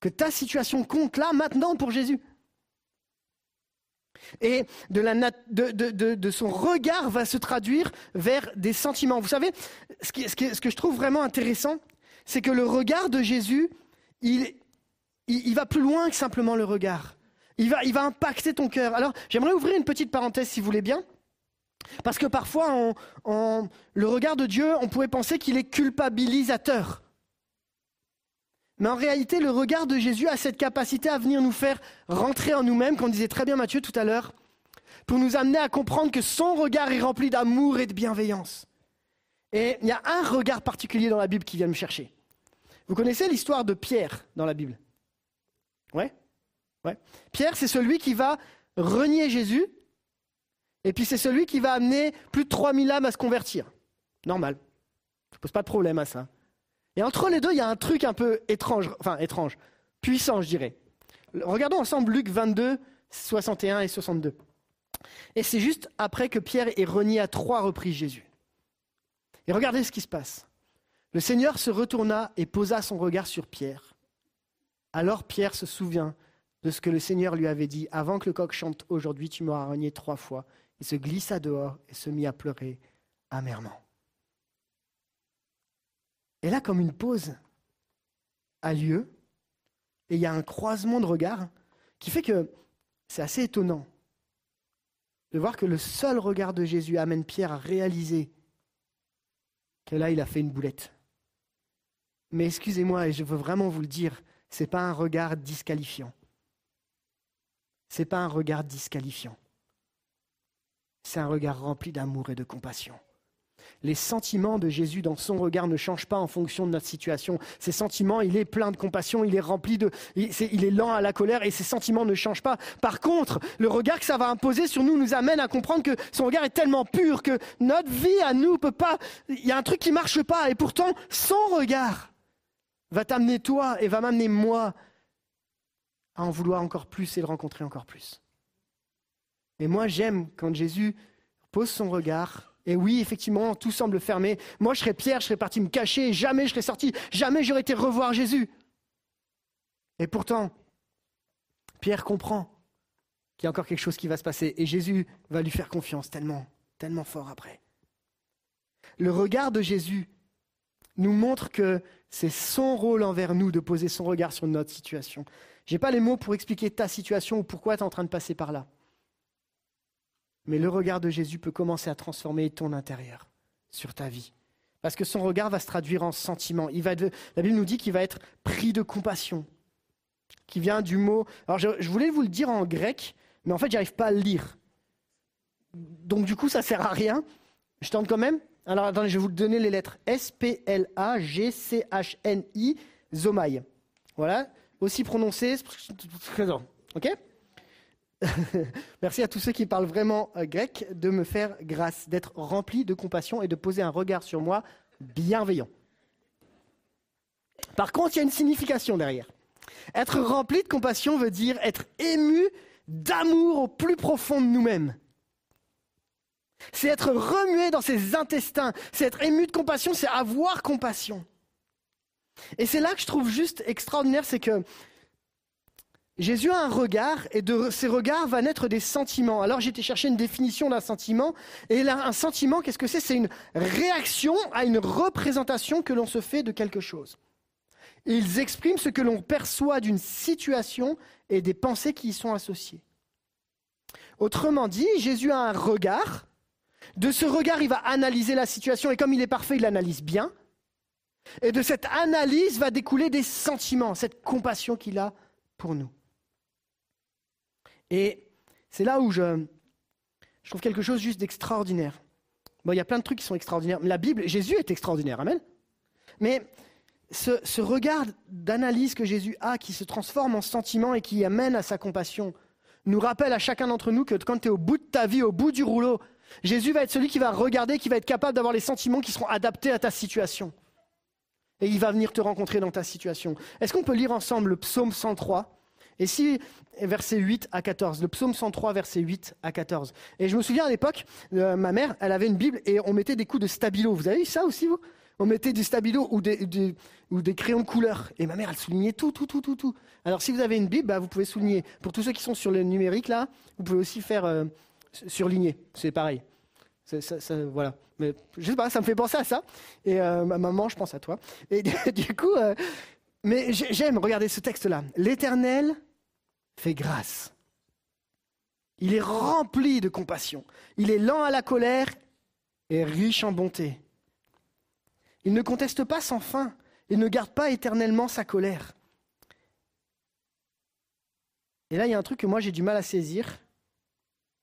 Que ta situation compte là, maintenant pour Jésus. Et de, son regard va se traduire vers des sentiments. Vous savez, ce, que je trouve vraiment intéressant, c'est que le regard de Jésus, il, va plus loin que simplement le regard. Il va, impacter ton cœur. Alors, j'aimerais ouvrir une petite parenthèse, si vous voulez bien. Parce que parfois, le regard de Dieu, on pourrait penser qu'il est culpabilisateur. Mais en réalité, le regard de Jésus a cette capacité à venir nous faire rentrer en nous-mêmes, comme disait très bien Matthieu tout à l'heure, pour nous amener à comprendre que son regard est rempli d'amour et de bienveillance. Et il y a un regard particulier dans la Bible qui vient me chercher. Vous connaissez l'histoire de Pierre dans la Bible? Ouais? Ouais. Pierre, c'est celui qui va renier Jésus, et puis c'est celui qui va amener plus de 3000 âmes à se convertir. Normal. Je ne pose pas de problème à ça. Et entre les deux, il y a un truc un peu étrange, enfin étrange, puissant, je dirais. Regardons ensemble Luc 22, 61 et 62. Et c'est juste après que Pierre ait renié à trois reprises Jésus. Et regardez ce qui se passe. Le Seigneur se retourna et posa son regard sur Pierre. Alors Pierre se souvient de ce que le Seigneur lui avait dit Avant que le coq chante aujourd'hui, tu m'auras renié trois fois. Il se glissa dehors et se mit à pleurer amèrement. Et là, comme une pause a lieu, et il y a un croisement de regards qui fait que c'est assez étonnant de voir que le seul regard de Jésus amène Pierre à réaliser que là, il a fait une boulette. Mais excusez-moi, et je veux vraiment vous le dire, ce n'est pas un regard disqualifiant. Ce n'est pas un regard disqualifiant. C'est un regard rempli d'amour et de compassion. Les sentiments de Jésus dans son regard ne changent pas en fonction de notre situation. Ses sentiments, il est plein de compassion, il est rempli de... Il, est lent à la colère et ses sentiments ne changent pas. Par contre, le regard que ça va imposer sur nous nous amène à comprendre que son regard est tellement pur que notre vie à nous peut pas... Il y a un truc qui marche pas et pourtant, son regard va t'amener toi et va m'amener moi à en vouloir encore plus et le rencontrer encore plus. Et moi, j'aime quand Jésus pose son regard. Et oui, effectivement, tout semble fermé. Moi, je serais Pierre, je serais parti me cacher, jamais je serais sorti, jamais j'aurais été revoir Jésus. Et pourtant, Pierre comprend qu'il y a encore quelque chose qui va se passer. Et Jésus va lui faire confiance tellement, tellement fort après. Le regard de Jésus nous montre que c'est son rôle envers nous de poser son regard sur notre situation. Je n'ai pas les mots pour expliquer ta situation ou pourquoi tu es en train de passer par là. Mais le regard de Jésus peut commencer à transformer ton intérieur sur ta vie. Parce que son regard va se traduire en sentiment. Il va la Bible nous dit qu'il va être pris de compassion, qui vient du mot. Alors je, je voulais vous le dire en grec, mais en fait, j'arrive pas à le lire. Donc du coup, ça sert à rien. Je tente quand même. Alors attendez, je vais vous donner les lettres. S-P-L-A-G-C-H-N-I, Zomai. Voilà, aussi prononcé. Ok Merci à tous ceux qui parlent vraiment euh, grec de me faire grâce, d'être rempli de compassion et de poser un regard sur moi bienveillant. Par contre, il y a une signification derrière. Être rempli de compassion veut dire être ému d'amour au plus profond de nous-mêmes. C'est être remué dans ses intestins. C'est être ému de compassion, c'est avoir compassion. Et c'est là que je trouve juste extraordinaire, c'est que Jésus a un regard et de ces regards va naître des sentiments. Alors été chercher une définition d'un sentiment. Et là, un sentiment, qu'est-ce que c'est? C'est une réaction à une représentation que l'on se fait de quelque chose. Ils expriment ce que l'on perçoit d'une situation et des pensées qui y sont associées. Autrement dit, Jésus a un regard. De ce regard, il va analyser la situation et comme il est parfait, il l'analyse bien. Et de cette analyse va découler des sentiments, cette compassion qu'il a pour nous. Et c'est là où je, trouve quelque chose juste d'extraordinaire. Bon, il y a plein de trucs qui sont extraordinaires. La Bible, Jésus est extraordinaire, amen. Mais ce, ce regard d'analyse que Jésus a, qui se transforme en sentiment et qui amène à sa compassion, nous rappelle à chacun d'entre nous que quand tu es au bout de ta vie, au bout du rouleau, Jésus va être celui qui va regarder, qui va être capable d'avoir les sentiments qui seront adaptés à ta situation. Et il va venir te rencontrer dans ta situation. Est-ce qu'on peut lire ensemble le psaume 103 Et si, verset 8 à 14, le psaume 103, verset 8 à 14. Et je me souviens à l'époque, euh, ma mère, elle avait une Bible et on mettait des coups de stabilo. Vous avez eu ça aussi, vous? On mettait du stabilo ou des, des- ou des crayons de couleur. Et ma mère, elle soulignait tout, tout, tout, tout, tout. Alors si vous avez une Bible, bah, vous pouvez souligner. Pour tous ceux qui sont sur le numérique, là, vous pouvez aussi faire euh, surligner. C'est pareil. Voilà. Mais je sais pas, ça me fait penser à ça. Et euh, ma maman, je pense à toi. Et du coup, mais j'ai- j'aime regarder ce texte-là. L'Éternel fait grâce. Il est rempli de compassion. Il est lent à la colère et riche en bonté. Il ne conteste pas sans fin. Il ne garde pas éternellement sa colère. Et là, il y a un truc que moi j'ai du mal à saisir.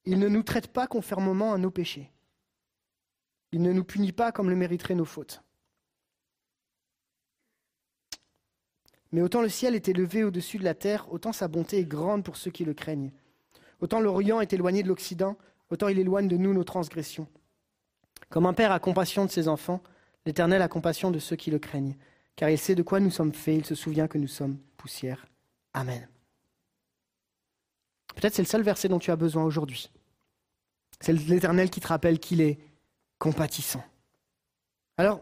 Il ne nous traite pas conformément à nos péchés. Il ne nous punit pas comme le mériteraient nos fautes. Mais autant le ciel est élevé au-dessus de la terre, autant sa bonté est grande pour ceux qui le craignent. Autant l'Orient est éloigné de l'Occident, autant il éloigne de nous nos transgressions. Comme un père a compassion de ses enfants, l'Éternel a compassion de ceux qui le craignent, car il sait de quoi nous sommes faits, il se souvient que nous sommes poussière. Amen. Peut-être c'est le seul verset dont tu as besoin aujourd'hui. C'est l'Éternel qui te rappelle qu'il est compatissant. Alors,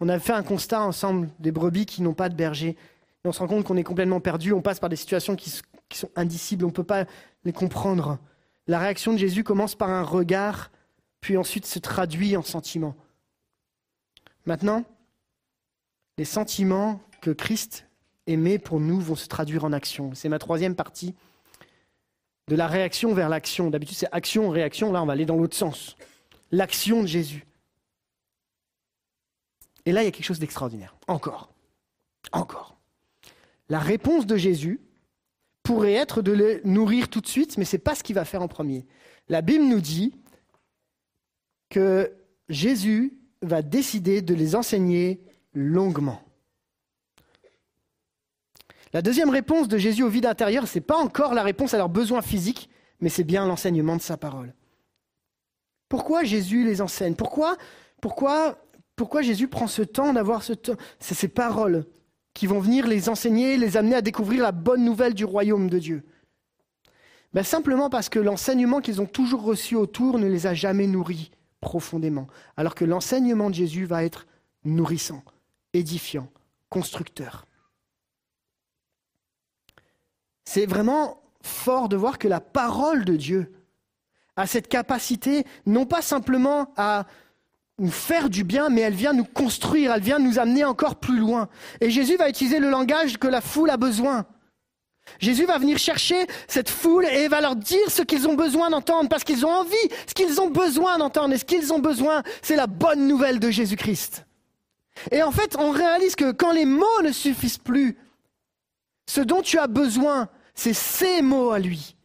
on a fait un constat ensemble des brebis qui n'ont pas de berger. On se rend compte qu'on est complètement perdu, on passe par des situations qui, qui sont indicibles, on ne peut pas les comprendre. La réaction de Jésus commence par un regard, puis ensuite se traduit en sentiment. Maintenant, les sentiments que Christ émet pour nous vont se traduire en action. C'est ma troisième partie. De la réaction vers l'action. D'habitude, c'est action, réaction. Là, on va aller dans l'autre sens. L'action de Jésus. Et là, il y a quelque chose d'extraordinaire. Encore. Encore. La réponse de Jésus pourrait être de les nourrir tout de suite, mais ce n'est pas ce qu'il va faire en premier. La Bible nous dit que Jésus va décider de les enseigner longuement. La deuxième réponse de Jésus au vide intérieur, ce n'est pas encore la réponse à leurs besoins physiques, mais c'est bien l'enseignement de sa parole. Pourquoi Jésus les enseigne? Pourquoi, pourquoi, pourquoi Jésus prend ce temps d'avoir ce temps C'est ces paroles qui vont venir les enseigner, les amener à découvrir la bonne nouvelle du royaume de Dieu. Ben, simplement parce que l'enseignement qu'ils ont toujours reçu autour ne les a jamais nourris profondément, alors que l'enseignement de Jésus va être nourrissant, édifiant, constructeur. C'est vraiment fort de voir que la parole de Dieu a cette capacité non pas simplement à nous faire du bien, mais elle vient nous construire, elle vient nous amener encore plus loin. Et Jésus va utiliser le langage que la foule a besoin. Jésus va venir chercher cette foule et va leur dire ce qu'ils ont besoin d'entendre, parce qu'ils ont envie, ce qu'ils ont besoin d'entendre. Et ce qu'ils ont besoin, c'est la bonne nouvelle de Jésus-Christ. Et en fait, on réalise que quand les mots ne suffisent plus, ce dont tu as besoin, c'est ces mots à lui.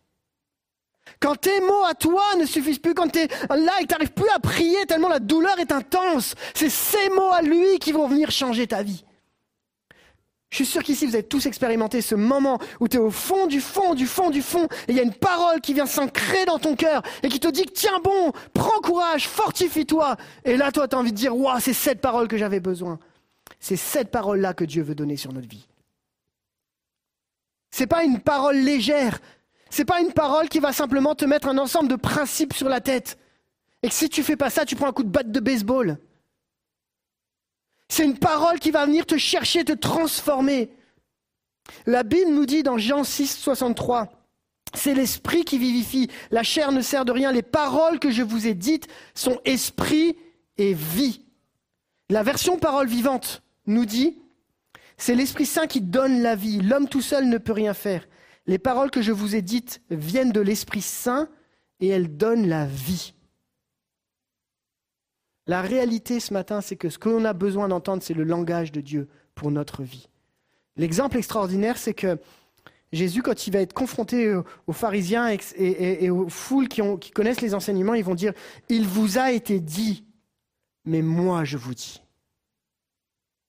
Quand tes mots à toi ne suffisent plus, quand tu es là et que tu n'arrives plus à prier tellement la douleur est intense, c'est ces mots à lui qui vont venir changer ta vie. Je suis sûr qu'ici, vous avez tous expérimenté ce moment où tu es au fond du fond, du fond, du fond, et il y a une parole qui vient s'ancrer dans ton cœur et qui te dit Tiens bon, prends courage, fortifie-toi. Et là, toi, tu as envie de dire Waouh, c'est cette parole que j'avais besoin. C'est cette parole-là que Dieu veut donner sur notre vie. C'est pas une parole légère. C'est pas une parole qui va simplement te mettre un ensemble de principes sur la tête. Et que si tu fais pas ça, tu prends un coup de batte de baseball. C'est une parole qui va venir te chercher, te transformer. La Bible nous dit dans Jean 6, 63, c'est l'esprit qui vivifie, la chair ne sert de rien, les paroles que je vous ai dites sont esprit et vie. La version parole vivante nous dit, c'est l'Esprit Saint qui donne la vie, l'homme tout seul ne peut rien faire. Les paroles que je vous ai dites viennent de l'Esprit Saint et elles donnent la vie. La réalité ce matin, c'est que ce que l'on a besoin d'entendre, c'est le langage de Dieu pour notre vie. L'exemple extraordinaire, c'est que Jésus, quand il va être confronté aux pharisiens et, aux foules qui, qui connaissent les enseignements, ils vont dire, il vous a été dit, mais moi je vous dis.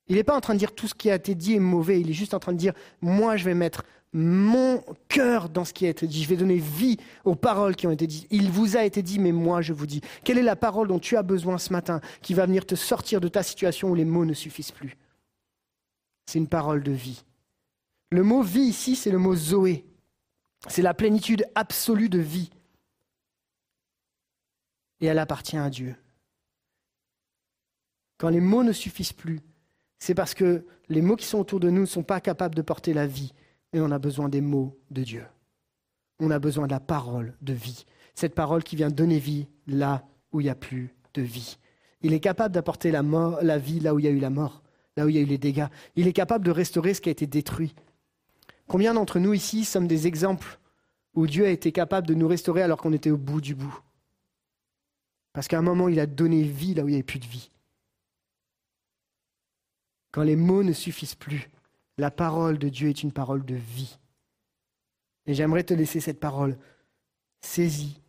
Il n'est pas en train de dire tout ce qui a été dit est mauvais, il est juste en train de dire, moi je vais mettre mon cœur dans ce qui a été dit, je vais donner vie aux paroles qui ont été dites. Il vous a été dit, mais moi je vous dis. Quelle est la parole dont tu as besoin ce matin qui va venir te sortir de ta situation où les mots ne suffisent plus? C'est une parole de vie. Le mot vie ici, c'est le mot Zoé. C'est la plénitude absolue de vie. Et elle appartient à Dieu. Quand les mots ne suffisent plus, c'est parce que les mots qui sont autour de nous ne sont pas capables de porter la vie. Et on a besoin des mots de Dieu. On a besoin de la parole de vie. Cette parole qui vient donner vie là où il n'y a plus de vie. Il est capable d'apporter la, vie là où il y a eu la mort, là où il y a eu les dégâts. Il est capable de restaurer ce qui a été détruit. Combien d'entre nous ici sommes des exemples où Dieu a été capable de nous restaurer alors qu'on était au bout du bout? Parce qu'à un moment, il a donné vie là où il n'y avait plus de vie. Quand les mots ne suffisent plus, la parole de Dieu est une parole de vie. Et j'aimerais te laisser cette parole. Saisis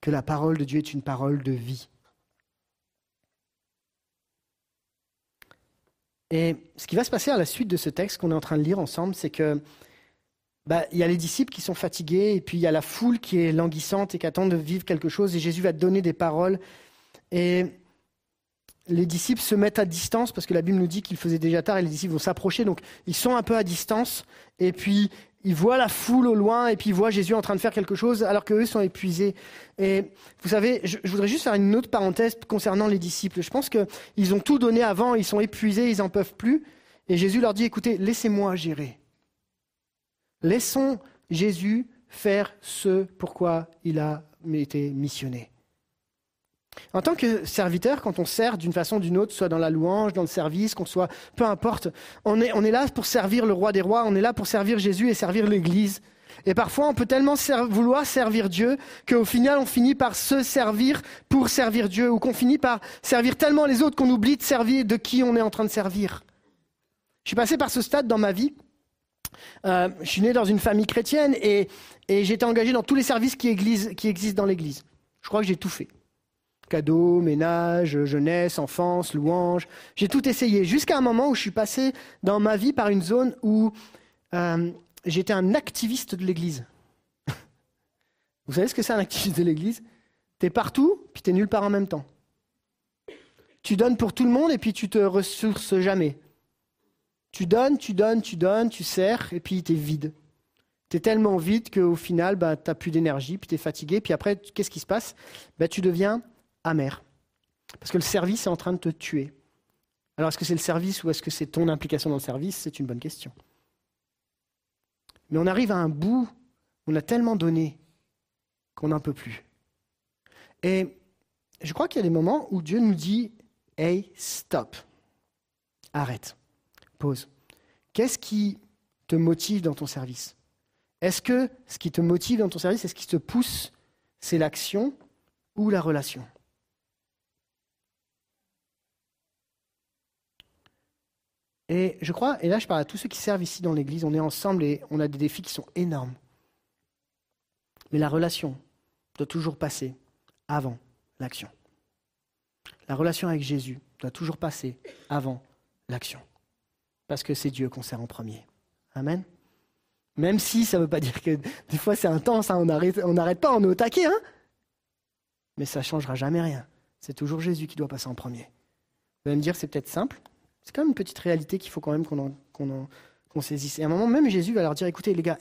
que la parole de Dieu est une parole de vie. Et ce qui va se passer à la suite de ce texte qu'on est en train de lire ensemble, c'est que bah, il y a les disciples qui sont fatigués, et puis il y a la foule qui est languissante et qui attend de vivre quelque chose, et Jésus va donner des paroles. Et les disciples se mettent à distance parce que la Bible nous dit qu'il faisait déjà tard et les disciples vont s'approcher. Donc ils sont un peu à distance et puis ils voient la foule au loin et puis ils voient Jésus en train de faire quelque chose alors qu'eux sont épuisés. Et vous savez, je, voudrais juste faire une autre parenthèse concernant les disciples. Je pense qu'ils ont tout donné avant, ils sont épuisés, ils n'en peuvent plus. Et Jésus leur dit, écoutez, laissez-moi gérer. Laissons Jésus faire ce pourquoi il a été missionné. En tant que serviteur, quand on sert d'une façon ou d'une autre, soit dans la louange, dans le service, qu'on soit, peu importe, on est, là pour servir le roi des rois, on est là pour servir Jésus et servir l'Église. Et parfois, on peut tellement vouloir servir Dieu qu'au final, on finit par se servir pour servir Dieu, ou qu'on finit par servir tellement les autres qu'on oublie de servir de qui on est en train de servir. Je suis passé par ce stade dans ma vie. Euh, je suis né dans une famille chrétienne et, et j'ai été engagé dans tous les services qui existent dans l'Église. Je crois que j'ai tout fait cadeaux, ménage, jeunesse, enfance, louange. J'ai tout essayé jusqu'à un moment où je suis passé dans ma vie par une zone où euh, j'étais un activiste de l'Église. Vous savez ce que c'est un activiste de l'Église? Tu es partout, puis tu es nulle part en même temps. Tu donnes pour tout le monde et puis tu te ressources jamais. Tu donnes, tu donnes, tu donnes, tu sers et puis tu es vide. Tu es tellement vide qu'au final, bah, tu n'as plus d'énergie, puis tu es fatigué. Puis après, qu'est-ce qui se passe? Bah, Tu deviens amer. Parce que le service est en train de te tuer. Alors est-ce que c'est le service ou est-ce que c'est ton implication dans le service? C'est une bonne question. Mais on arrive à un bout, on a tellement donné qu'on n'en peut plus. Et je crois qu'il y a des moments où Dieu nous dit Hey, stop. Arrête. Pause. Qu'est-ce qui te motive dans ton service? Est-ce que ce qui te motive dans ton service, est ce qui te pousse, c'est l'action ou la relation? Et je crois, et là je parle à tous ceux qui servent ici dans l'Église, on est ensemble et on a des défis qui sont énormes. Mais la relation doit toujours passer avant l'action. La relation avec Jésus doit toujours passer avant l'action. Parce que c'est Dieu qu'on sert en premier. Amen. Même si ça ne veut pas dire que des fois c'est intense, hein, on n'arrête pas, on est au taquet. Hein Mais ça ne changera jamais rien. C'est toujours Jésus qui doit passer en premier. Vous allez me dire, c'est peut-être simple, c'est quand même une petite réalité qu'il faut quand même qu'on saisisse. Et à un moment, même Jésus va leur dire, écoutez les gars,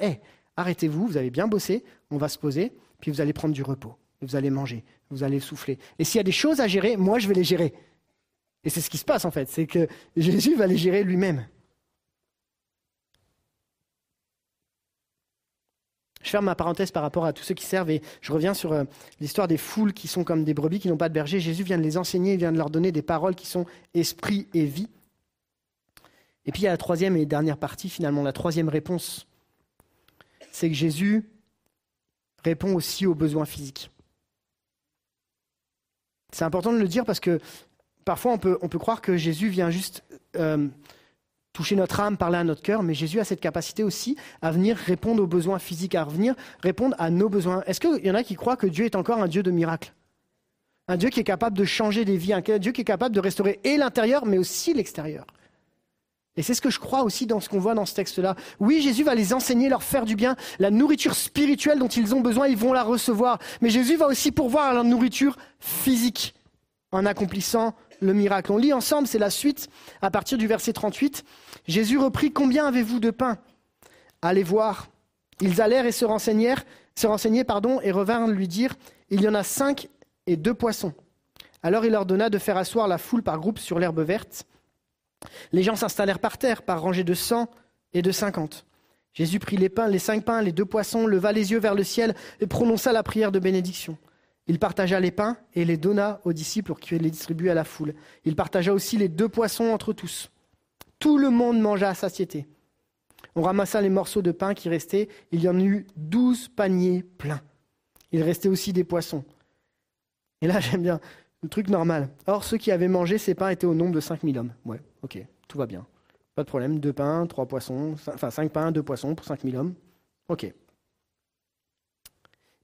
arrêtez-vous, vous avez bien bossé, on va se poser, puis vous allez prendre du repos, vous allez manger, vous allez souffler. Et s'il y a des choses à gérer, moi je vais les gérer. Et c'est ce qui se passe en fait, c'est que Jésus va les gérer lui-même. Je ferme ma parenthèse par rapport à tous ceux qui servent et je reviens sur euh, l'histoire des foules qui sont comme des brebis qui n'ont pas de berger. Jésus vient de les enseigner, il vient de leur donner des paroles qui sont esprit et vie. Et puis il y a la troisième et dernière partie, finalement, la troisième réponse. C'est que Jésus répond aussi aux besoins physiques. C'est important de le dire parce que parfois on peut, on peut croire que Jésus vient juste euh, toucher notre âme, parler à notre cœur, mais Jésus a cette capacité aussi à venir répondre aux besoins physiques, à venir répondre à nos besoins. Est-ce qu'il y en a qui croient que Dieu est encore un Dieu de miracles? Un Dieu qui est capable de changer des vies, un Dieu qui est capable de restaurer et l'intérieur, mais aussi l'extérieur et c'est ce que je crois aussi dans ce qu'on voit dans ce texte-là. Oui, Jésus va les enseigner, leur faire du bien. La nourriture spirituelle dont ils ont besoin, ils vont la recevoir. Mais Jésus va aussi pourvoir à la nourriture physique en accomplissant le miracle. On lit ensemble, c'est la suite, à partir du verset 38. Jésus reprit Combien avez-vous de pain? Allez voir. Ils allèrent et se renseignèrent, se renseignaient, pardon, et revinrent lui dire Il y en a cinq et deux poissons. Alors il leur donna de faire asseoir la foule par groupe sur l'herbe verte. Les gens s'installèrent par terre, par rangées de cent et de cinquante. Jésus prit les pains, les cinq pains, les deux poissons, leva les yeux vers le ciel et prononça la prière de bénédiction. Il partagea les pains et les donna aux disciples pour qu'ils les distribuent à la foule. Il partagea aussi les deux poissons entre tous. Tout le monde mangea à satiété. On ramassa les morceaux de pain qui restaient. Il y en eut douze paniers pleins. Il restait aussi des poissons. Et là, j'aime bien le truc normal. Or, ceux qui avaient mangé ces pains étaient au nombre de cinq mille hommes. Ok, tout va bien. Pas de problème. Deux pains, trois poissons, enfin cinq pains, deux poissons pour cinq mille hommes. Ok.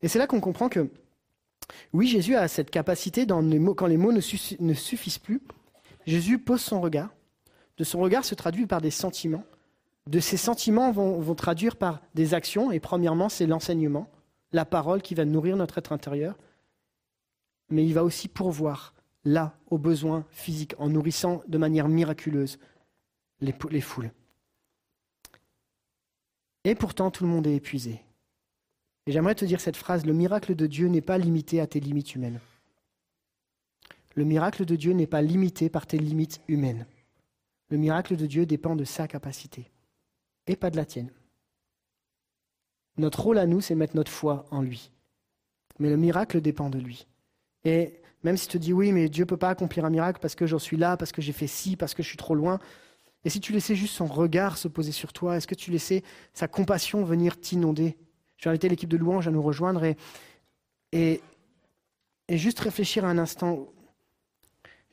Et c'est là qu'on comprend que, oui, Jésus a cette capacité, dans les mots, quand les mots ne, suffisent plus, Jésus pose son regard. De son regard se traduit par des sentiments. De ces sentiments vont traduire par des actions. Et premièrement, c'est l'enseignement, la parole qui va nourrir notre être intérieur. Mais il va aussi pourvoir là aux besoins physiques en nourrissant de manière miraculeuse les, les foules. Et pourtant, tout le monde est épuisé. Et j'aimerais te dire cette phrase, le miracle de Dieu n'est pas limité à tes limites humaines. Le miracle de Dieu n'est pas limité par tes limites humaines. Le miracle de Dieu dépend de sa capacité et pas de la tienne. Notre rôle à nous, c'est mettre notre foi en lui. Mais le miracle dépend de lui. Et même si tu te dis oui, mais Dieu peut pas accomplir un miracle parce que j'en suis là, parce que j'ai fait ci, parce que je suis trop loin. Et si tu laissais juste son regard se poser sur toi, est-ce que tu laissais sa compassion venir t'inonder? Je vais inviter l'équipe de louange à nous rejoindre et, et, et juste réfléchir un instant.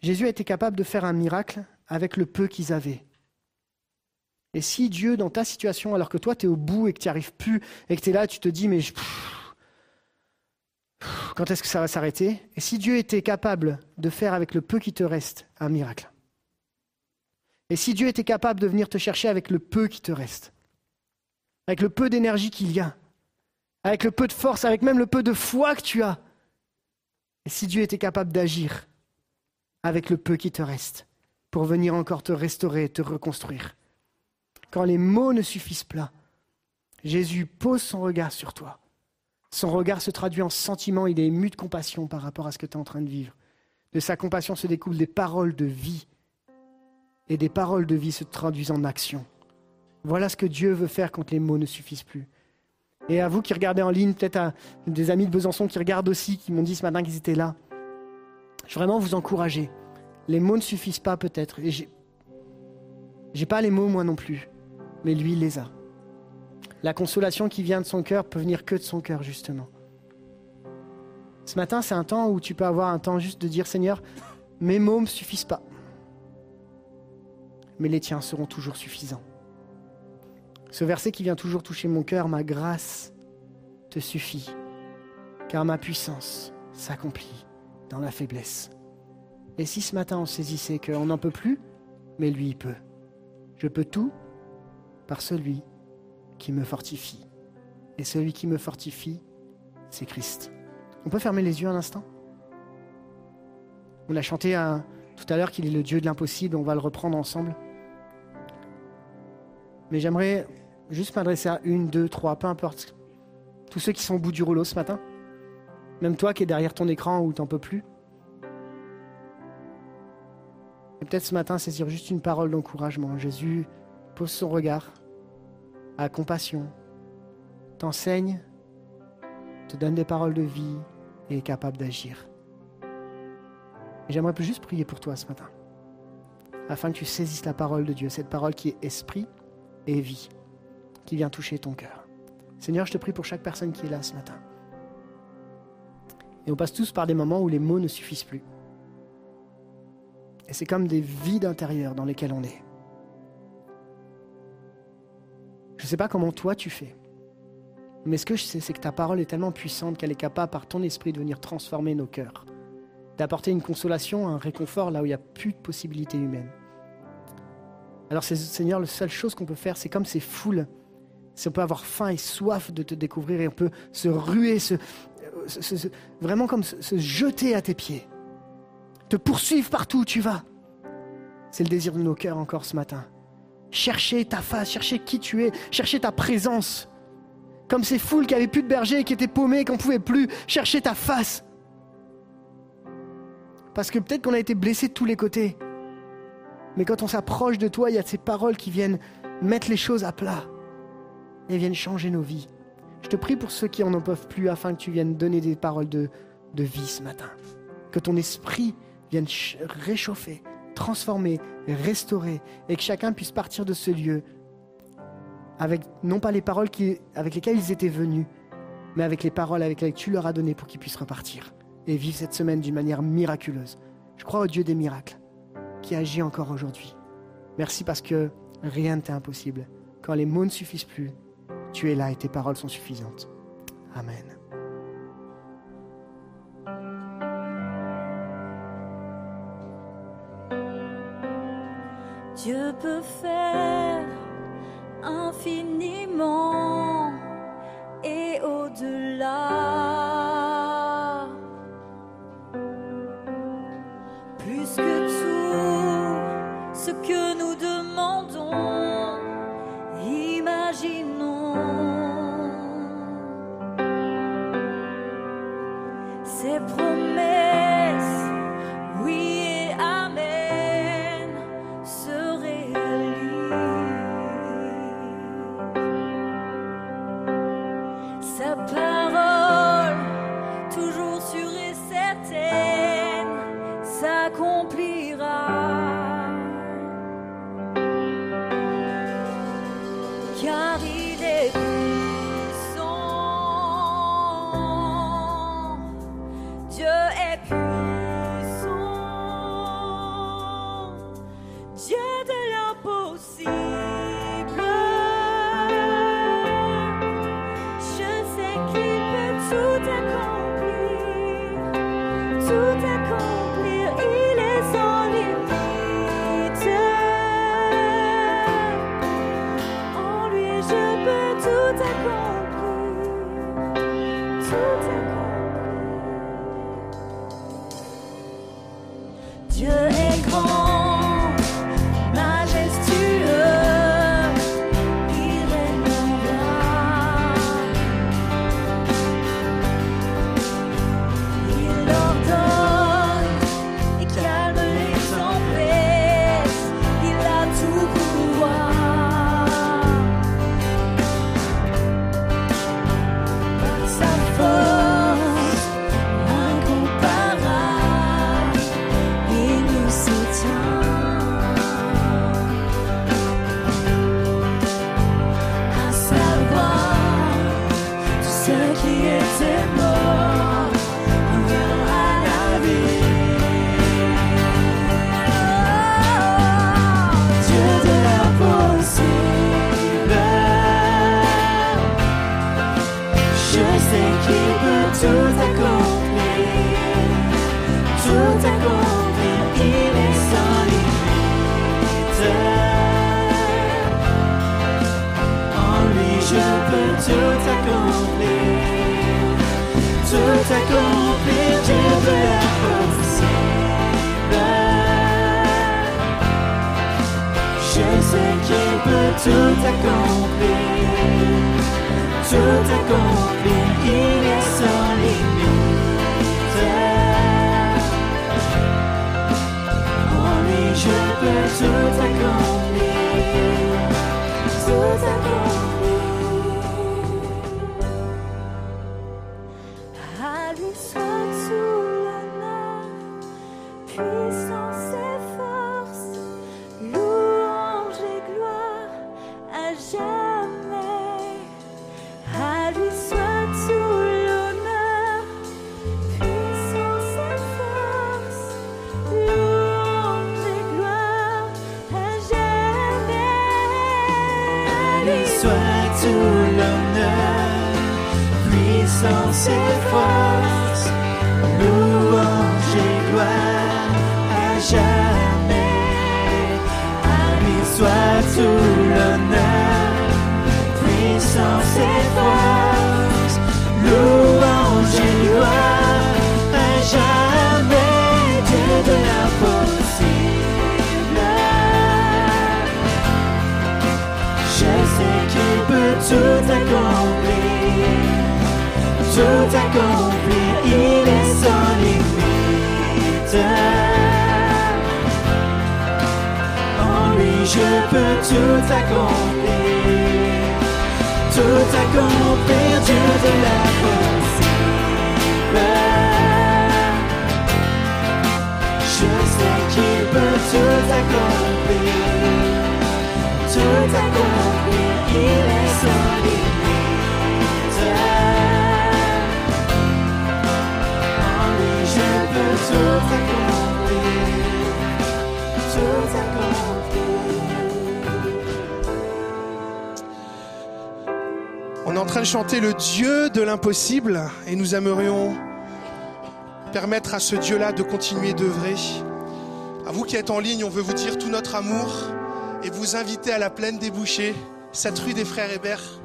Jésus a été capable de faire un miracle avec le peu qu'ils avaient. Et si Dieu, dans ta situation, alors que toi, tu es au bout et que tu n'y arrives plus, et que tu es là, tu te dis, mais je, quand est-ce que ça va s'arrêter? Et si Dieu était capable de faire avec le peu qui te reste un miracle? Et si Dieu était capable de venir te chercher avec le peu qui te reste? Avec le peu d'énergie qu'il y a? Avec le peu de force, avec même le peu de foi que tu as? Et si Dieu était capable d'agir avec le peu qui te reste pour venir encore te restaurer, te reconstruire? Quand les mots ne suffisent pas, Jésus pose son regard sur toi son regard se traduit en sentiment, il est ému de compassion par rapport à ce que tu es en train de vivre. De sa compassion se découlent des paroles de vie. Et des paroles de vie se traduisent en action. Voilà ce que Dieu veut faire quand les mots ne suffisent plus. Et à vous qui regardez en ligne, peut-être à des amis de Besançon qui regardent aussi, qui m'ont dit ce matin qu'ils étaient là. Je veux vraiment vous encourager. Les mots ne suffisent pas peut-être. Et j'ai, pas les mots moi non plus. Mais lui, il les a. La consolation qui vient de son cœur peut venir que de son cœur, justement. Ce matin, c'est un temps où tu peux avoir un temps juste de dire Seigneur, mes mots ne me suffisent pas. Mais les tiens seront toujours suffisants. Ce verset qui vient toujours toucher mon cœur, ma grâce te suffit, car ma puissance s'accomplit dans la faiblesse. Et si ce matin on saisissait qu'on n'en peut plus, mais lui il peut. Je peux tout par celui qui me fortifie. Et celui qui me fortifie, c'est Christ. On peut fermer les yeux un instant? On a chanté tout à l'heure qu'il est le Dieu de l'impossible, on va le reprendre ensemble. Mais j'aimerais juste m'adresser à une, deux, trois, peu importe. Tous ceux qui sont au bout du rouleau ce matin. Même toi qui es derrière ton écran ou t'en peux plus. Et peut-être ce matin saisir juste une parole d'encouragement. Jésus pose son regard à compassion, t'enseigne te donne des paroles de vie et est capable d'agir. Et j'aimerais juste prier pour toi ce matin, afin que tu saisisses la parole de Dieu, cette parole qui est esprit et vie, qui vient toucher ton cœur. Seigneur, je te prie pour chaque personne qui est là ce matin. Et on passe tous par des moments où les mots ne suffisent plus. Et c'est comme des vides intérieurs dans lesquels on est. Je ne sais pas comment toi tu fais. Mais ce que je sais, c'est que ta parole est tellement puissante qu'elle est capable, par ton esprit, de venir transformer nos cœurs, d'apporter une consolation, un réconfort là où il n'y a plus de possibilités humaines. Alors, Seigneur, la seule chose qu'on peut faire, c'est comme ces foules. Si on peut avoir faim et soif de te découvrir et on peut se ruer, se, vraiment comme se jeter à tes pieds, te poursuivre partout où tu vas. C'est le désir de nos cœurs encore ce matin. Chercher ta face, chercher qui tu es, chercher ta présence. Comme ces foules qui avaient plus de berger, qui étaient paumées, qu'on pouvait plus chercher ta face. Parce que peut-être qu'on a été blessé de tous les côtés. Mais quand on s'approche de toi, il y a ces paroles qui viennent mettre les choses à plat et viennent changer nos vies. Je te prie pour ceux qui en en peuvent plus afin que tu viennes donner des paroles de, de vie ce matin. Que ton esprit vienne ch- réchauffer, transformer, restaurer et que chacun puisse partir de ce lieu avec non pas les paroles avec lesquelles ils étaient venus, mais avec les paroles avec lesquelles tu leur as donné pour qu'ils puissent repartir et vivre cette semaine d'une manière miraculeuse. Je crois au Dieu des miracles qui agit encore aujourd'hui. Merci parce que rien ne t'est impossible. Quand les mots ne suffisent plus, tu es là et tes paroles sont suffisantes. Amen. Dieu peut faire infiniment et au-delà. Tout accomplir, tout accomplir, il est sans limite. En lui je peux tout accomplir, tout accomplir, Dieu de On est en train de chanter le Dieu de l'impossible et nous aimerions permettre à ce Dieu-là de continuer d'œuvrer. À vous qui êtes en ligne, on veut vous dire tout notre amour et vous inviter à la plaine des bouchers, cette rue des frères Hébert.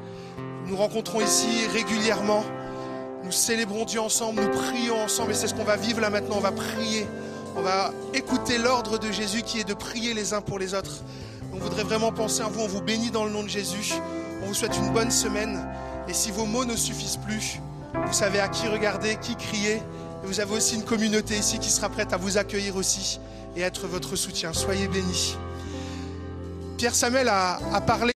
Nous rencontrons ici régulièrement. Nous célébrons Dieu ensemble, nous prions ensemble et c'est ce qu'on va vivre là maintenant. On va prier. On va écouter l'ordre de Jésus qui est de prier les uns pour les autres. On voudrait vraiment penser à vous. On vous bénit dans le nom de Jésus. Vous souhaite une bonne semaine. Et si vos mots ne suffisent plus, vous savez à qui regarder, qui crier. Et vous avez aussi une communauté ici qui sera prête à vous accueillir aussi et être votre soutien. Soyez bénis. Pierre Samuel a parlé.